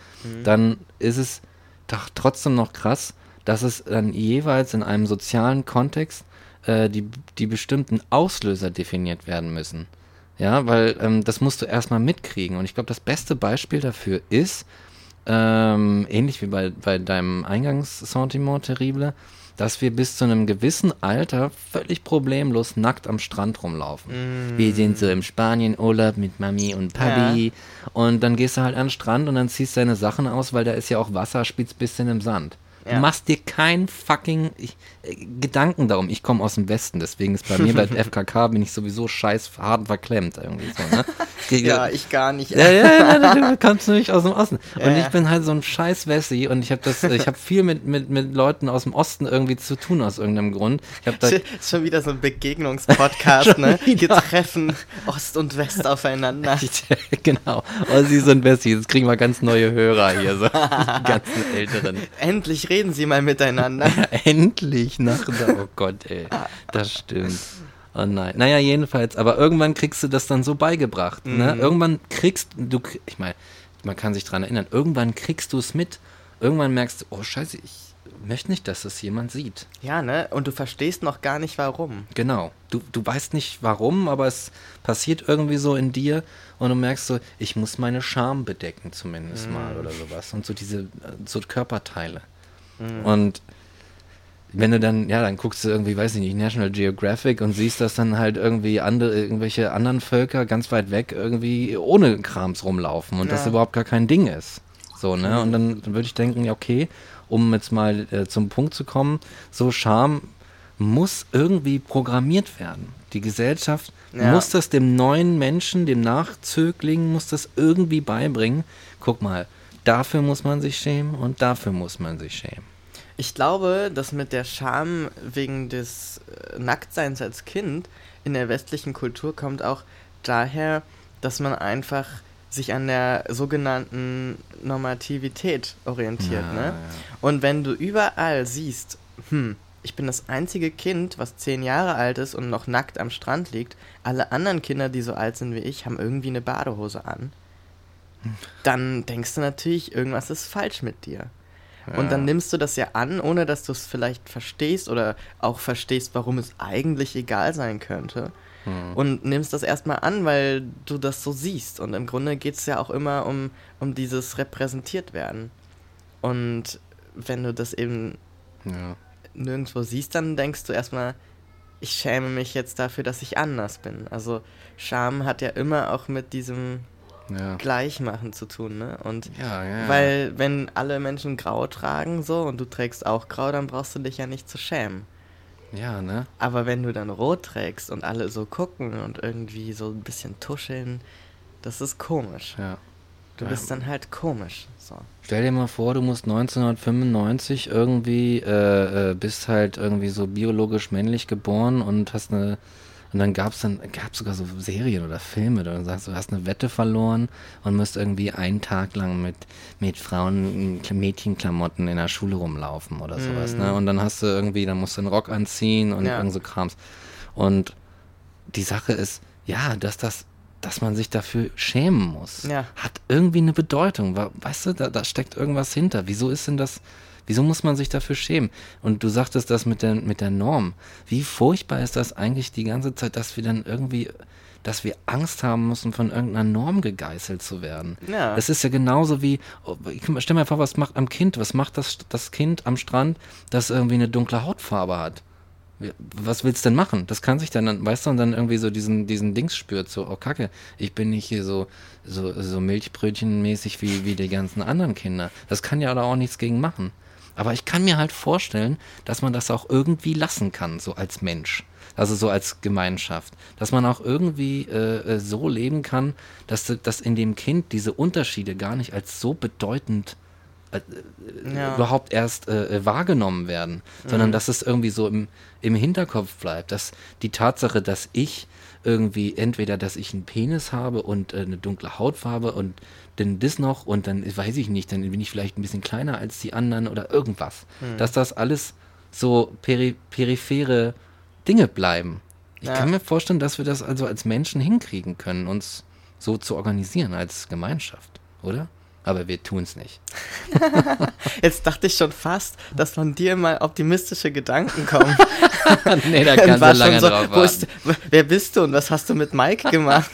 dann ist es doch trotzdem noch krass, dass es dann jeweils in einem sozialen Kontext äh, die, die bestimmten Auslöser definiert werden müssen. Ja, weil ähm, das musst du erstmal mitkriegen. Und ich glaube, das beste Beispiel dafür ist, ähm, ähnlich wie bei, bei deinem Eingangssentiment terrible, dass wir bis zu einem gewissen Alter völlig problemlos nackt am Strand rumlaufen. Wir sind so im Spanien-Urlaub mit Mami und Papi und dann gehst du halt an den Strand und dann ziehst deine Sachen aus, weil da ist ja auch Wasser, spitzt bisschen im Sand. Du Ja. machst dir kein fucking ich, äh, Gedanken darum. Ich komme aus dem Westen, deswegen ist bei mir bei FKK bin ich sowieso scheiß hart und verklemmt irgendwie so, ne? Ja, ich gar nicht. Ja, ja, ja, du kommst nämlich aus dem Osten. Und Ja, ich ja. bin halt so ein scheiß Wessi und ich habe das, ich habe viel mit, mit, mit Leuten aus dem Osten irgendwie zu tun aus irgendeinem Grund. Ich da, Ist schon wieder so ein Begegnungspodcast, ne? Wir treffen Ost und West aufeinander. genau, Ossis und Wessis, jetzt kriegen wir ganz neue Hörer hier, so die ganzen Älteren. Endlich reden sie mal miteinander. Endlich nach der, oh Gott, ey, das stimmt. Oh nein. Naja, jedenfalls, aber irgendwann kriegst du das dann so beigebracht. Ne? Mhm. Irgendwann kriegst du, ich meine, man kann sich dran erinnern, irgendwann kriegst du es mit. Irgendwann merkst du, oh scheiße, ich möchte nicht, dass das jemand sieht. Ja, ne? Und du verstehst noch gar nicht warum. Genau. Du, du weißt nicht warum, aber es passiert irgendwie so in dir und du merkst so, ich muss meine Scham bedecken zumindest mal oder sowas. Und so diese, so Körperteile. Und wenn du dann, ja, dann guckst du irgendwie, weiß ich nicht, National Geographic und siehst, dass dann halt irgendwie andere, irgendwelche anderen Völker ganz weit weg irgendwie ohne Krams rumlaufen und das Ja. überhaupt gar kein Ding ist. So, ne? Und dann, dann würde ich denken, ja, okay, um jetzt mal äh, zum Punkt zu kommen, so Scham muss irgendwie programmiert werden. Die Gesellschaft Ja. muss das dem neuen Menschen, dem Nachzögling, muss das irgendwie beibringen. Guck mal, dafür muss man sich schämen und dafür muss man sich schämen. Ich glaube, dass mit der Scham wegen des äh, Nacktseins als Kind in der westlichen Kultur kommt auch daher, dass man einfach sich an der sogenannten Normativität orientiert. Ja, ne? ja. Und wenn du überall siehst, hm, ich bin das einzige Kind, was zehn Jahre alt ist und noch nackt am Strand liegt, alle anderen Kinder, die so alt sind wie ich, haben irgendwie eine Badehose an, dann denkst du natürlich, irgendwas ist falsch mit dir. Und dann nimmst du das ja an, ohne dass du es vielleicht verstehst oder auch verstehst, warum es eigentlich egal sein könnte. Hm. Und nimmst das erstmal an, weil du das so siehst. Und im Grunde geht es ja auch immer um, um dieses repräsentiert werden. Und wenn du das eben Ja. nirgendwo siehst, dann denkst du erstmal, ich schäme mich jetzt dafür, dass ich anders bin. Also Scham hat ja immer auch mit diesem Ja. Gleichmachen zu tun, ne? Und Ja, ja, weil wenn alle Menschen grau tragen so und du trägst auch grau, dann brauchst du dich ja nicht zu schämen. Ja, ne? Aber wenn du dann rot trägst und alle so gucken und irgendwie so ein bisschen tuscheln, das ist komisch. Ja. Du bist dann halt komisch. So. Stell dir mal vor, du musst 1995 irgendwie, äh, äh, bist halt irgendwie so biologisch männlich geboren und hast eine, und dann gab's dann, gab's sogar so Serien oder Filme, da du sagst, du hast eine Wette verloren und musst irgendwie einen Tag lang mit, mit Frauen, Mädchenklamotten in der Schule rumlaufen oder sowas, ne? Und dann hast du irgendwie, dann musst du einen Rock anziehen und Ja. irgend so Krams. Und die Sache ist, ja, dass das, dass man sich dafür schämen muss, Ja. hat irgendwie eine Bedeutung. Weißt du, da, da steckt irgendwas hinter. Wieso ist denn das, wieso muss man sich dafür schämen? Und du sagtest das mit der, mit der Norm. Wie furchtbar ist das eigentlich die ganze Zeit, dass wir dann irgendwie, dass wir Angst haben müssen, von irgendeiner Norm gegeißelt zu werden. Ja. Es ist ja genauso wie, oh, ich- stell mir vor, was macht am Kind, was macht das, das Kind am Strand, das irgendwie eine dunkle Hautfarbe hat? Was willst du denn machen? Das kann sich dann, weißt du, und dann irgendwie so diesen, diesen Dings spürt, so, oh Kacke, ich bin nicht hier so, so, so Milchbrötchenmäßig wie, wie die ganzen anderen Kinder. Das kann ja da auch nichts gegen machen. Aber ich kann mir halt vorstellen, dass man das auch irgendwie lassen kann, so als Mensch. Also so als Gemeinschaft. Dass man auch irgendwie äh, äh, so leben kann, dass, dass in dem Kind diese Unterschiede gar nicht als so bedeutend äh, Ja. überhaupt erst äh, äh, wahrgenommen werden, sondern dass es irgendwie so im, im Hinterkopf bleibt, dass die Tatsache, dass ich irgendwie entweder, dass ich einen Penis habe und äh, eine dunkle Hautfarbe und dann das noch und dann weiß ich nicht, dann bin ich vielleicht ein bisschen kleiner als die anderen oder irgendwas, dass das alles so peri periphere Dinge bleiben. Ich Ja. kann mir vorstellen, dass wir das also als Menschen hinkriegen können, uns so zu organisieren als Gemeinschaft, oder? Aber wir tun es nicht. Jetzt dachte ich schon fast, dass von dir mal optimistische Gedanken kommen. nee, da kannst du lange so, drauf wo ist, warten. wer bist du und was hast du mit Mike gemacht?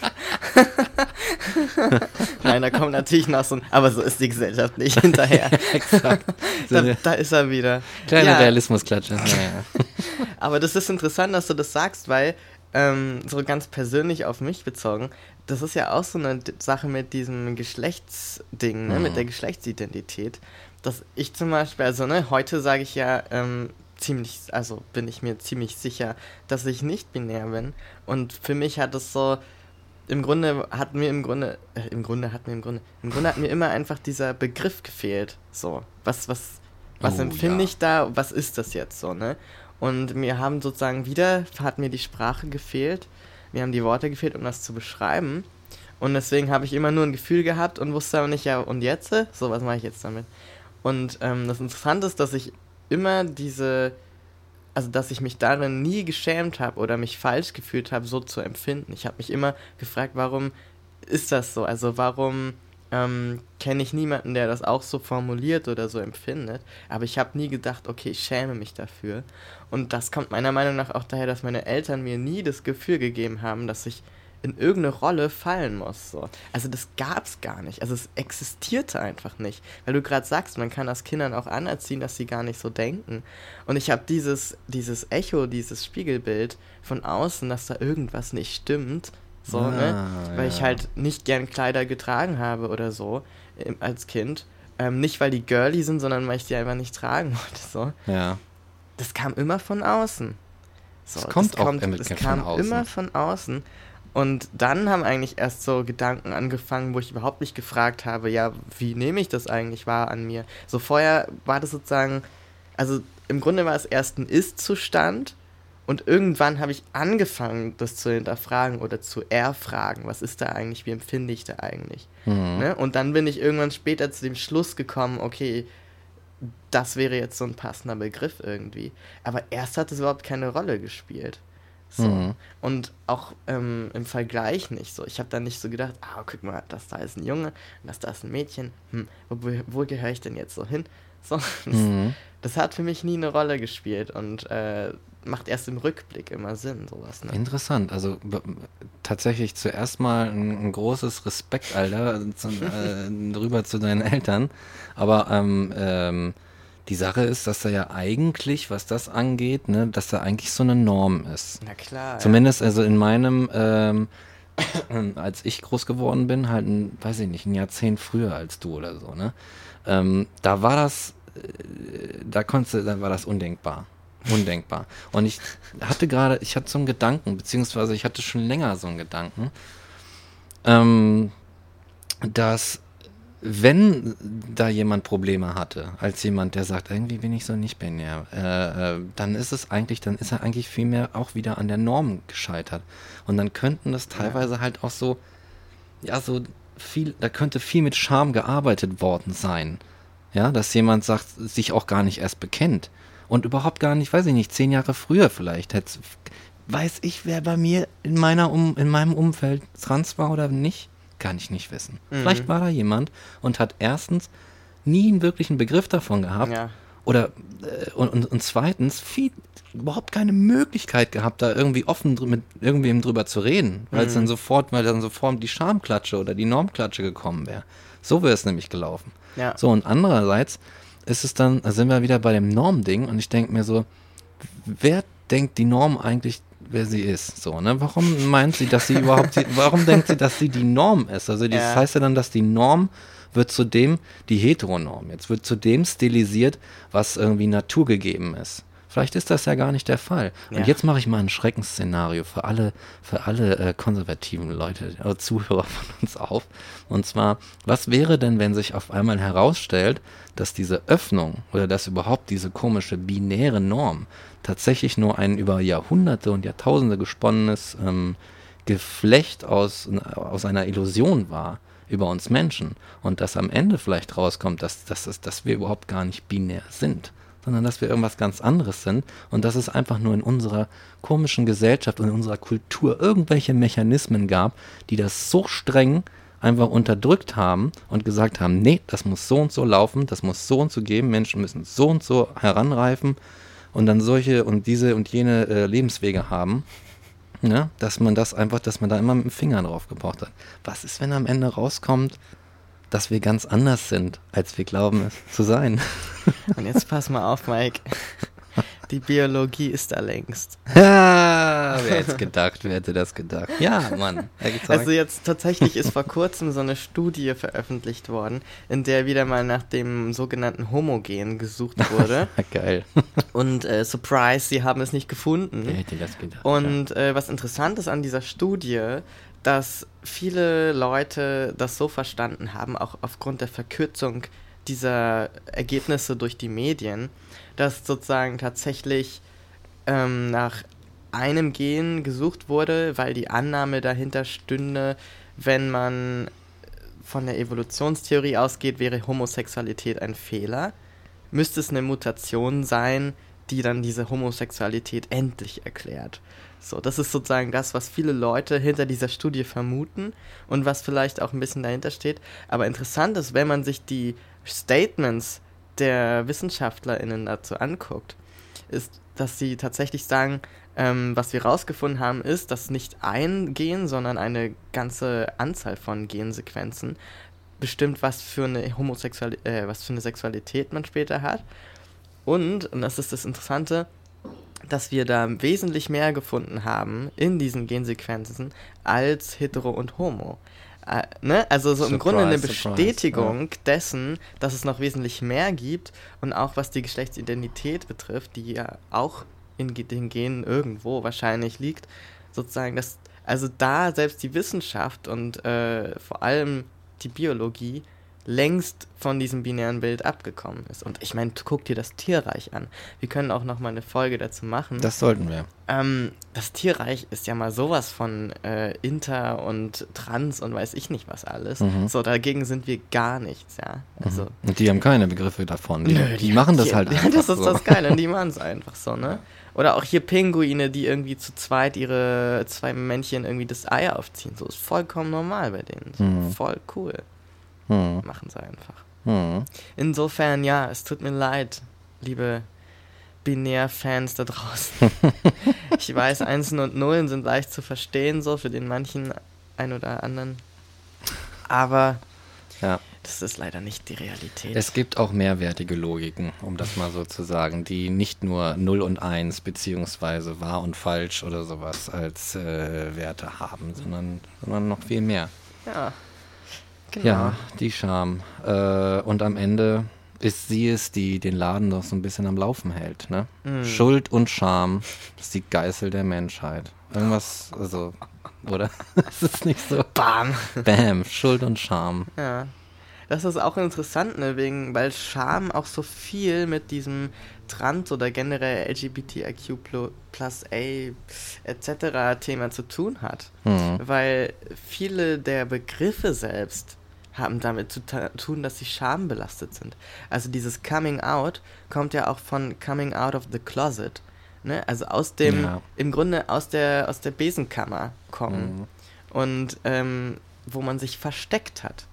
Nein, da kommt natürlich noch so ein, aber so ist die Gesellschaft nicht hinterher. Exakt. Da, da ist er wieder. kleine Ja, Realismusklatsche. Naja. Aber das ist interessant, dass du das sagst, weil ähm, so ganz persönlich auf mich bezogen, das ist ja auch so eine Sache mit diesem Geschlechtsding, ne, mit der Geschlechtsidentität. Dass ich zum Beispiel, also ne, heute sage ich ja ähm, ziemlich, also bin ich mir ziemlich sicher, dass ich nicht binär bin. Und für mich hat es so, im Grunde hat mir im Grunde, äh, im Grunde hat mir im Grunde, im Grunde hat mir immer einfach dieser Begriff gefehlt. So, was, was, was Oh, empfinde ja. ich da, was ist das jetzt so, ne? Und mir haben sozusagen wieder, hat mir die Sprache gefehlt, mir haben die Worte gefehlt, um das zu beschreiben. Und deswegen habe ich immer nur ein Gefühl gehabt und wusste aber nicht, ja, und jetzt? So, was mache ich jetzt damit? Und ähm, das Interessante ist, dass ich immer diese, also dass ich mich darin nie geschämt habe oder mich falsch gefühlt habe, so zu empfinden. Ich habe mich immer gefragt, warum ist das so? Also warum ähm, kenne ich niemanden, der das auch so formuliert oder so empfindet. Aber ich habe nie gedacht, okay, ich schäme mich dafür. Und das kommt meiner Meinung nach auch daher, dass meine Eltern mir nie das Gefühl gegeben haben, dass ich in irgendeine Rolle fallen muss. So. Also das gab es gar nicht. Also es existierte einfach nicht. Weil du gerade sagst, man kann das Kindern auch anerziehen, dass sie gar nicht so denken. Und ich habe dieses, dieses Echo, dieses Spiegelbild von außen, dass da irgendwas nicht stimmt, so, ah, ne? Weil ja. ich halt nicht gern Kleider getragen habe oder so als Kind. Ähm, nicht, weil die girly sind, sondern weil ich die einfach nicht tragen wollte. So. Ja. Das kam immer von außen. So, das kommt das auch kommt, das kam von immer von außen. Und dann haben eigentlich erst so Gedanken angefangen, wo ich überhaupt nicht gefragt habe, ja, wie nehme ich das eigentlich wahr an mir? So vorher war das sozusagen, also im Grunde war es erst ein Ist-Zustand und irgendwann habe ich angefangen, das zu hinterfragen oder zu erfragen. Was ist da eigentlich? Wie empfinde ich da eigentlich? Mhm. Ne? Und dann bin ich irgendwann später zu dem Schluss gekommen, okay, das wäre jetzt so ein passender Begriff irgendwie. Aber erst hat es überhaupt keine Rolle gespielt. So. Mhm. Und auch ähm, im Vergleich nicht so. Ich habe dann nicht so gedacht, ah, guck mal, das da ist ein Junge, das da ist ein Mädchen. Hm, wo, wo gehöre ich denn jetzt so hin? So, das, mhm. das, hat für mich nie eine Rolle gespielt und äh, macht erst im Rückblick immer Sinn, sowas. Ne? Interessant. Also tatsächlich zuerst mal ein, ein großes Respekt, Alter, zu, äh, rüber zu deinen Eltern. Aber ähm, ähm, die Sache ist, dass da ja eigentlich, was das angeht, ne, dass da eigentlich so eine Norm ist. Na klar. Zumindest ja. also in meinem, ähm, als ich groß geworden bin, halt ein, weiß ich nicht, ein Jahrzehnt früher als du oder so, ne? Ähm, da war das, äh, da konntest da war das undenkbar. Undenkbar. Und ich hatte gerade, ich hatte so einen Gedanken, beziehungsweise ich hatte schon länger so einen Gedanken, ähm, dass wenn da jemand Probleme hatte, als jemand, der sagt, irgendwie bin ich so nicht binär, äh, äh, dann ist es eigentlich, dann ist er eigentlich vielmehr auch wieder an der Norm gescheitert. Und dann könnten das teilweise ja. halt auch so, ja, so viel, da könnte viel mit Scham gearbeitet worden sein. Ja, dass jemand sagt, sich auch gar nicht erst bekennt. Und überhaupt gar nicht, weiß ich nicht, zehn Jahre früher vielleicht hätte weiß ich, wer bei mir in meiner um, in meinem Umfeld trans war oder nicht kann ich nicht wissen. Mhm. Vielleicht war da jemand und hat erstens nie einen wirklichen Begriff davon gehabt. Ja. Oder äh, und, und, und, zweitens viel, überhaupt keine Möglichkeit gehabt, da irgendwie offen dr mit irgendwem drüber zu reden, weil es mhm. dann sofort, weil dann sofort die Schamklatsche oder die Normklatsche gekommen wäre. So wäre es nämlich gelaufen. Ja. So, und andererseits ist es dann, da sind wir wieder bei dem Normding und ich denke mir so, wer denkt die Norm eigentlich wer sie ist. So, ne? Warum meint sie, dass sie überhaupt, die, warum denkt sie, dass sie die Norm ist? Also das ja. heißt ja dann, dass die Norm wird zu dem, die Heteronorm, jetzt wird zu dem stilisiert, was irgendwie naturgegeben ist. Vielleicht ist das ja gar nicht der Fall. Ja. Und jetzt mache ich mal ein Schreckensszenario für alle, für alle äh, konservativen Leute, äh, Zuhörer von uns auf. Und zwar, was wäre denn, wenn sich auf einmal herausstellt, dass diese Öffnung oder dass überhaupt diese komische binäre Norm tatsächlich nur ein über Jahrhunderte und Jahrtausende gesponnenes ähm, Geflecht aus, aus einer Illusion war über uns Menschen. Und dass am Ende vielleicht rauskommt, dass, dass, dass wir überhaupt gar nicht binär sind, sondern dass wir irgendwas ganz anderes sind und dass es einfach nur in unserer komischen Gesellschaft und in unserer Kultur irgendwelche Mechanismen gab, die das so streng einfach unterdrückt haben und gesagt haben, nee, das muss so und so laufen, das muss so und so geben, Menschen müssen so und so heranreifen und dann solche und diese und jene äh, Lebenswege haben, ne? dass man das einfach, dass man da immer mit dem Finger drauf gebraucht hat. Was ist, wenn am Ende rauskommt, dass wir ganz anders sind, als wir glauben es zu sein? Und jetzt pass mal auf, Mike. Die Biologie ist da längst. Ja, wer hätte gedacht, wer hätte das gedacht? Ja, Mann. Also jetzt tatsächlich ist vor kurzem so eine Studie veröffentlicht worden, in der wieder mal nach dem sogenannten Homogen gesucht wurde. Geil. Und äh, surprise, sie haben es nicht gefunden. Wer hätte das gedacht? Und äh, was interessant ist an dieser Studie, dass viele Leute das so verstanden haben, auch aufgrund der Verkürzung dieser Ergebnisse durch die Medien, dass sozusagen tatsächlich ähm, nach einem Gen gesucht wurde, weil die Annahme dahinter stünde, wenn man von der Evolutionstheorie ausgeht, wäre Homosexualität ein Fehler. Müsste es eine Mutation sein, die dann diese Homosexualität endlich erklärt. So, das ist sozusagen das, was viele Leute hinter dieser Studie vermuten und was vielleicht auch ein bisschen dahinter steht. Aber interessant ist, wenn man sich die Statements der WissenschaftlerInnen dazu anguckt, ist, dass sie tatsächlich sagen, ähm, was wir rausgefunden haben, ist, dass nicht ein Gen, sondern eine ganze Anzahl von Gensequenzen bestimmt, was für eine Homosexual äh, was für eine Sexualität man später hat. Und, und das ist das Interessante, dass wir da wesentlich mehr gefunden haben in diesen Gensequenzen als Hetero und Homo. Äh, ne? Also so im Surprise, Grunde eine surprise, Bestätigung dessen, dass es noch wesentlich mehr gibt und auch was die Geschlechtsidentität betrifft, die ja auch in den Genen irgendwo wahrscheinlich liegt, sozusagen, dass also da selbst die Wissenschaft und äh, vor allem die Biologie längst von diesem binären Bild abgekommen ist. Und ich meine, guck dir das Tierreich an. Wir können auch noch mal eine Folge dazu machen. Das sollten wir. Ähm, das Tierreich ist ja mal sowas von äh, Inter und Trans und weiß ich nicht was alles. Mhm. So, dagegen sind wir gar nichts, ja. Also, Und die haben keine Begriffe davon. Die, Nö, die, machen das die- halt ja, einfach. Das ist so. das Geile, und die machen es einfach so, ne? Oder auch hier Pinguine, die irgendwie zu zweit ihre zwei Männchen irgendwie das Ei aufziehen. So ist vollkommen normal bei denen. So, Mhm. Voll cool. Hm, Machen sie einfach. hm. Insofern, ja, es tut mir leid, liebe Binär-Fans da draußen. ich weiß, Einsen und Nullen sind leicht zu verstehen, so für den manchen ein oder anderen. Aber Ja. das ist leider nicht die Realität. Es gibt auch mehrwertige Logiken, um das mal so zu sagen, die nicht nur 0 und 1 beziehungsweise wahr und falsch oder sowas als äh, Werte haben, sondern, sondern noch viel mehr. ja. Genau. Ja, die Scham. Äh, und am Ende ist sie es, die den Laden doch so ein bisschen am Laufen hält. Ne? Mhm. Schuld und Scham ist die Geißel der Menschheit. Irgendwas, also, oder? ist es nicht so? Bam. Bam, Schuld und Scham. Ja. Das ist auch interessant, ne, wegen, weil Scham auch so viel mit diesem Trans- oder generell LGBTIQ plus A etc. Thema zu tun hat. Hm. Weil viele der Begriffe selbst haben damit zu tun, dass sie schambelastet sind. Also dieses Coming Out kommt ja auch von Coming Out of the Closet. Ne? Also aus dem, Ja. im Grunde aus der, aus der Besenkammer kommen. Mhm. Und ähm, wo man sich versteckt hat.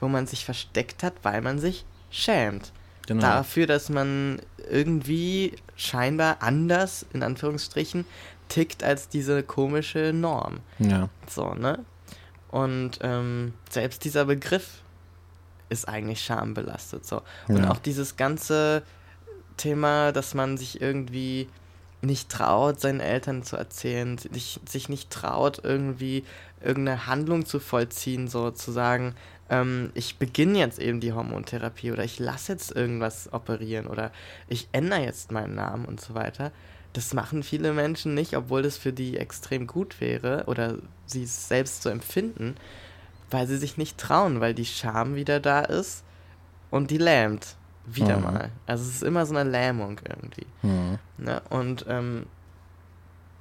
Wo man sich versteckt hat, weil man sich schämt. Genau. Dafür, dass man irgendwie scheinbar anders, in Anführungsstrichen, tickt als diese komische Norm. Ja. So, ne? Und ähm, selbst dieser Begriff ist eigentlich schambelastet. So. Und Ja. auch dieses ganze Thema, dass man sich irgendwie nicht traut, seinen Eltern zu erzählen, sich, sich nicht traut, irgendwie irgendeine Handlung zu vollziehen, so zu sagen, ähm, ich beginne jetzt eben die Hormontherapie oder ich lasse jetzt irgendwas operieren oder ich ändere jetzt meinen Namen und so weiter. Das machen viele Menschen nicht, obwohl das für die extrem gut wäre oder sie es selbst so empfinden, weil sie sich nicht trauen, weil die Scham wieder da ist und die lähmt. Wieder Mhm. mal. Also es ist immer so eine Lähmung irgendwie. Mhm. Ne? Und ähm,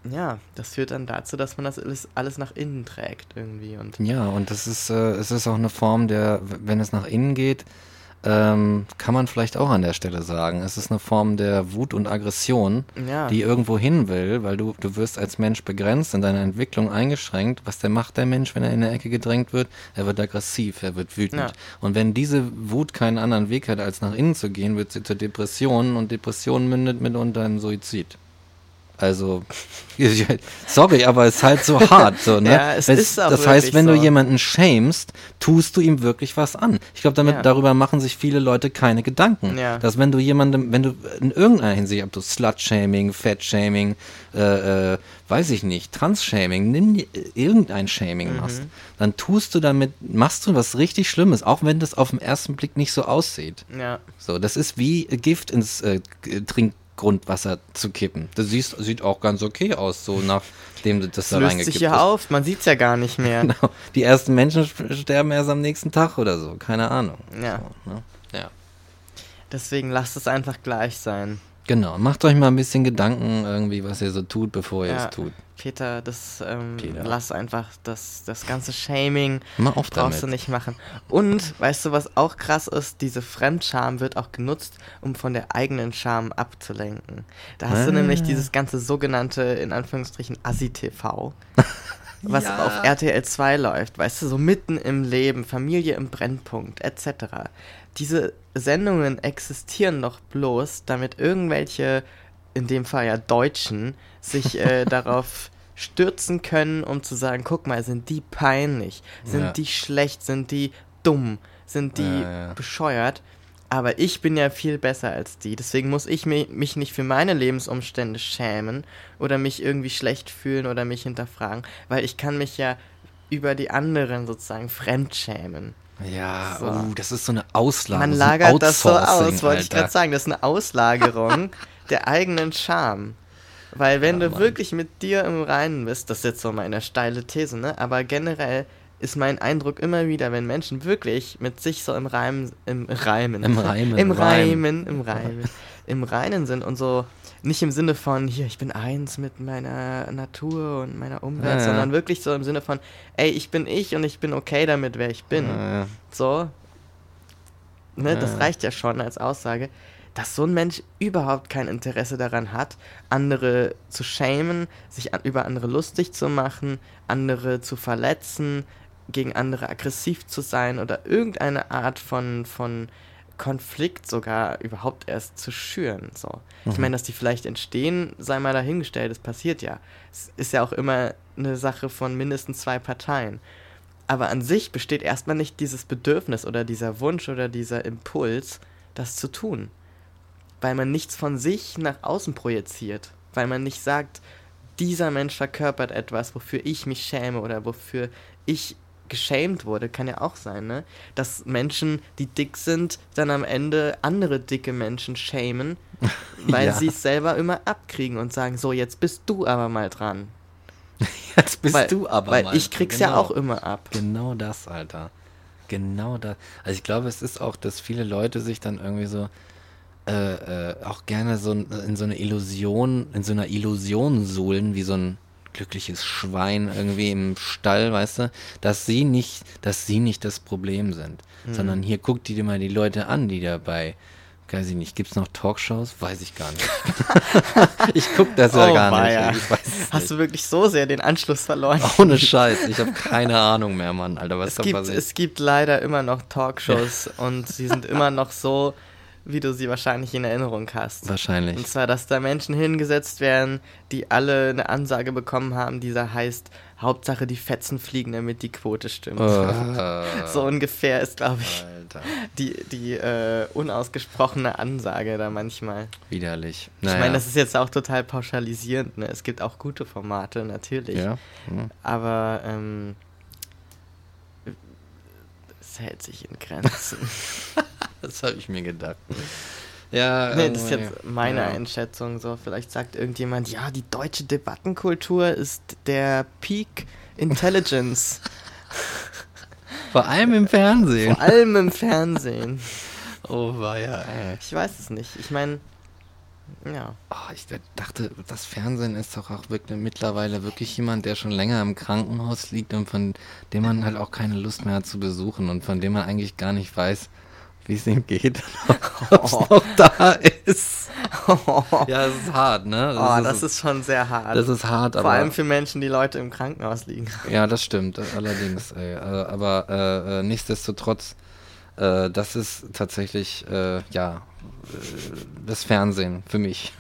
ja, das führt dann dazu, dass man das alles, alles nach innen trägt irgendwie. Und Ja, und das ist, äh, es ist auch eine Form der, wenn es nach innen geht, ähm, kann man vielleicht auch an der Stelle sagen, es ist eine Form der Wut und Aggression, ja, die irgendwo hin will, weil du, du wirst als Mensch begrenzt, in deiner Entwicklung eingeschränkt. Was der macht der Mensch, wenn er in eine Ecke gedrängt wird? Er wird aggressiv, er wird wütend. Ja. Und wenn diese Wut keinen anderen Weg hat, als nach innen zu gehen, wird sie zur Depression und Depression mündet mitunter in Suizid. Also, sorry, aber es ist halt so hart, so, ne? Ja, es ist auch das heißt, wenn du so. jemanden shamest, tust du ihm wirklich was an. Ich glaube, damit Ja. darüber machen sich viele Leute keine Gedanken. Ja. Dass wenn du jemandem, wenn du in irgendeiner Hinsicht, ob du Slut-Shaming, Fat-Shaming, äh, äh, weiß ich nicht, Trans-Shaming, nimm dir irgendein Shaming Mhm. machst, dann tust du damit, machst du was richtig Schlimmes, auch wenn das auf den ersten Blick nicht so aussieht. ja, So, das ist wie Gift ins äh, G- Trinkgrundwasser zu kippen. Das siehst, sieht auch ganz okay aus, so nachdem das das da löst reingekippt sich ja hast. auf, man sieht es ja gar nicht mehr. Genau. Die ersten Menschen sch- sterben erst am nächsten Tag oder so, keine Ahnung. Ja. So, ne? ja. Deswegen lasst es einfach gleich sein. Genau, macht euch mal ein bisschen Gedanken irgendwie, was ihr so tut, bevor ihr Ja. es tut. Peter, das ähm, Peter. lass einfach das, das ganze Shaming Mal auf brauchst du damit. nicht machen. Und weißt du, was auch krass ist? Diese Fremdscham wird auch genutzt, um von der eigenen Scham abzulenken. Da hast du Ah. nämlich dieses ganze sogenannte, in Anführungsstrichen, Assi-TV. Was Ja. auf RTL 2 läuft, weißt du, so mitten im Leben, Familie im Brennpunkt, etc. Diese Sendungen existieren doch bloß, damit irgendwelche, in dem Fall ja Deutschen, sich äh, darauf stürzen können, um zu sagen, guck mal, sind die peinlich, sind Ja. die schlecht, sind die dumm, sind die Ja, ja. bescheuert. Aber ich bin ja viel besser als die. Deswegen muss ich mi mich nicht für meine Lebensumstände schämen oder mich irgendwie schlecht fühlen oder mich hinterfragen, weil ich kann mich ja über die anderen sozusagen fremdschämen. Ja, So. oh, das ist so eine Auslage. Man so lagert das so aus, wollte ich gerade sagen. Das ist eine Auslagerung der eigenen Scham. Weil wenn Ja, du Mann. wirklich mit dir im Reinen bist, das ist jetzt so meine steile These, ne? Aber generell ist mein Eindruck immer wieder, wenn Menschen wirklich mit sich so im Reimen, im Reimen, Im Reimen, im Reim. Reimen, im Reimen, im Reinen sind und so nicht im Sinne von, hier, ich bin eins mit meiner Natur und meiner Umwelt, Ja, ja. sondern wirklich so im Sinne von, ey, ich bin ich und ich bin okay damit, wer ich bin. Ja, ja. So. Ne, das Ja. reicht ja schon als Aussage, dass so ein Mensch überhaupt kein Interesse daran hat, andere zu schämen, sich an, über andere lustig zu machen, andere zu verletzen, gegen andere aggressiv zu sein oder irgendeine Art von, von Konflikt sogar überhaupt erst zu schüren. So. Ich Mhm. meine, dass die vielleicht entstehen, sei mal dahingestellt, das passiert ja. Es ist ja auch immer eine Sache von mindestens zwei Parteien. Aber an sich besteht erstmal nicht dieses Bedürfnis oder dieser Wunsch oder dieser Impuls, das zu tun. Weil man nichts von sich nach außen projiziert. Weil man nicht sagt, dieser Mensch verkörpert etwas, wofür ich mich schäme oder wofür ich geschämt wurde, kann ja auch sein, ne? Dass Menschen, die dick sind, dann am Ende andere dicke Menschen schämen, weil Ja. sie es selber immer abkriegen und sagen, so, jetzt bist du aber mal dran. Jetzt bist weil, du aber Weil mal ich krieg's ja genau. auch immer ab. Genau das, Alter. Genau das. Also ich glaube, es ist auch, dass viele Leute sich dann irgendwie so äh, äh, auch gerne so in so eine Illusion, in so einer Illusion suhlen, wie so ein glückliches Schwein irgendwie im Stall, weißt du, dass sie nicht, dass sie nicht das Problem sind. Mhm. Sondern hier guck dir mal die Leute an, die dabei, weiß ich nicht, gibt's noch Talkshows? Weiß ich gar nicht. ich guck das ja Oh, gar weia. nicht. Ich weiß es Hast nicht. du wirklich so sehr den Anschluss verloren? Ohne Scheiß, ich habe keine Ahnung mehr, Mann, Alter, was es, da gibt, passiert. es gibt leider immer noch Talkshows und sie sind immer noch so, wie du sie wahrscheinlich in Erinnerung hast. Wahrscheinlich. Und zwar, dass da Menschen hingesetzt werden, die alle eine Ansage bekommen haben, die da heißt, Hauptsache die Fetzen fliegen, damit die Quote stimmt. Äh, So ungefähr ist, glaube ich, Alter. die, die äh, unausgesprochene Ansage da manchmal. Widerlich. Ich meine, das ist jetzt auch total pauschalisierend. Ne? Es gibt auch gute Formate, natürlich. Ja. hm. Aber ähm, es hält sich in Grenzen. Das habe ich mir gedacht. Ja, nee, das ist jetzt meine ja. Einschätzung. So, vielleicht sagt irgendjemand, ja, die deutsche Debattenkultur ist der Peak Intelligence. Vor allem im Fernsehen. Vor allem im Fernsehen. Oh, war ja, ey. Ich weiß es nicht. Ich meine, ja. Oh, ich dachte, das Fernsehen ist doch auch wirklich mittlerweile wirklich jemand, der schon länger im Krankenhaus liegt und von dem man halt auch keine Lust mehr hat zu besuchen und von dem man eigentlich gar nicht weiß, wie es ihm geht, ob es noch da ist. Ja, es ist hart, ne? oh, das ist schon sehr hart. das ist hart, aber Vor allem für Menschen, die Leute im Krankenhaus liegen. Ja, das stimmt, allerdings. Ey. Äh, Aber äh, äh, nichtsdestotrotz, äh, das ist tatsächlich, äh, ja, äh, das Fernsehen für mich.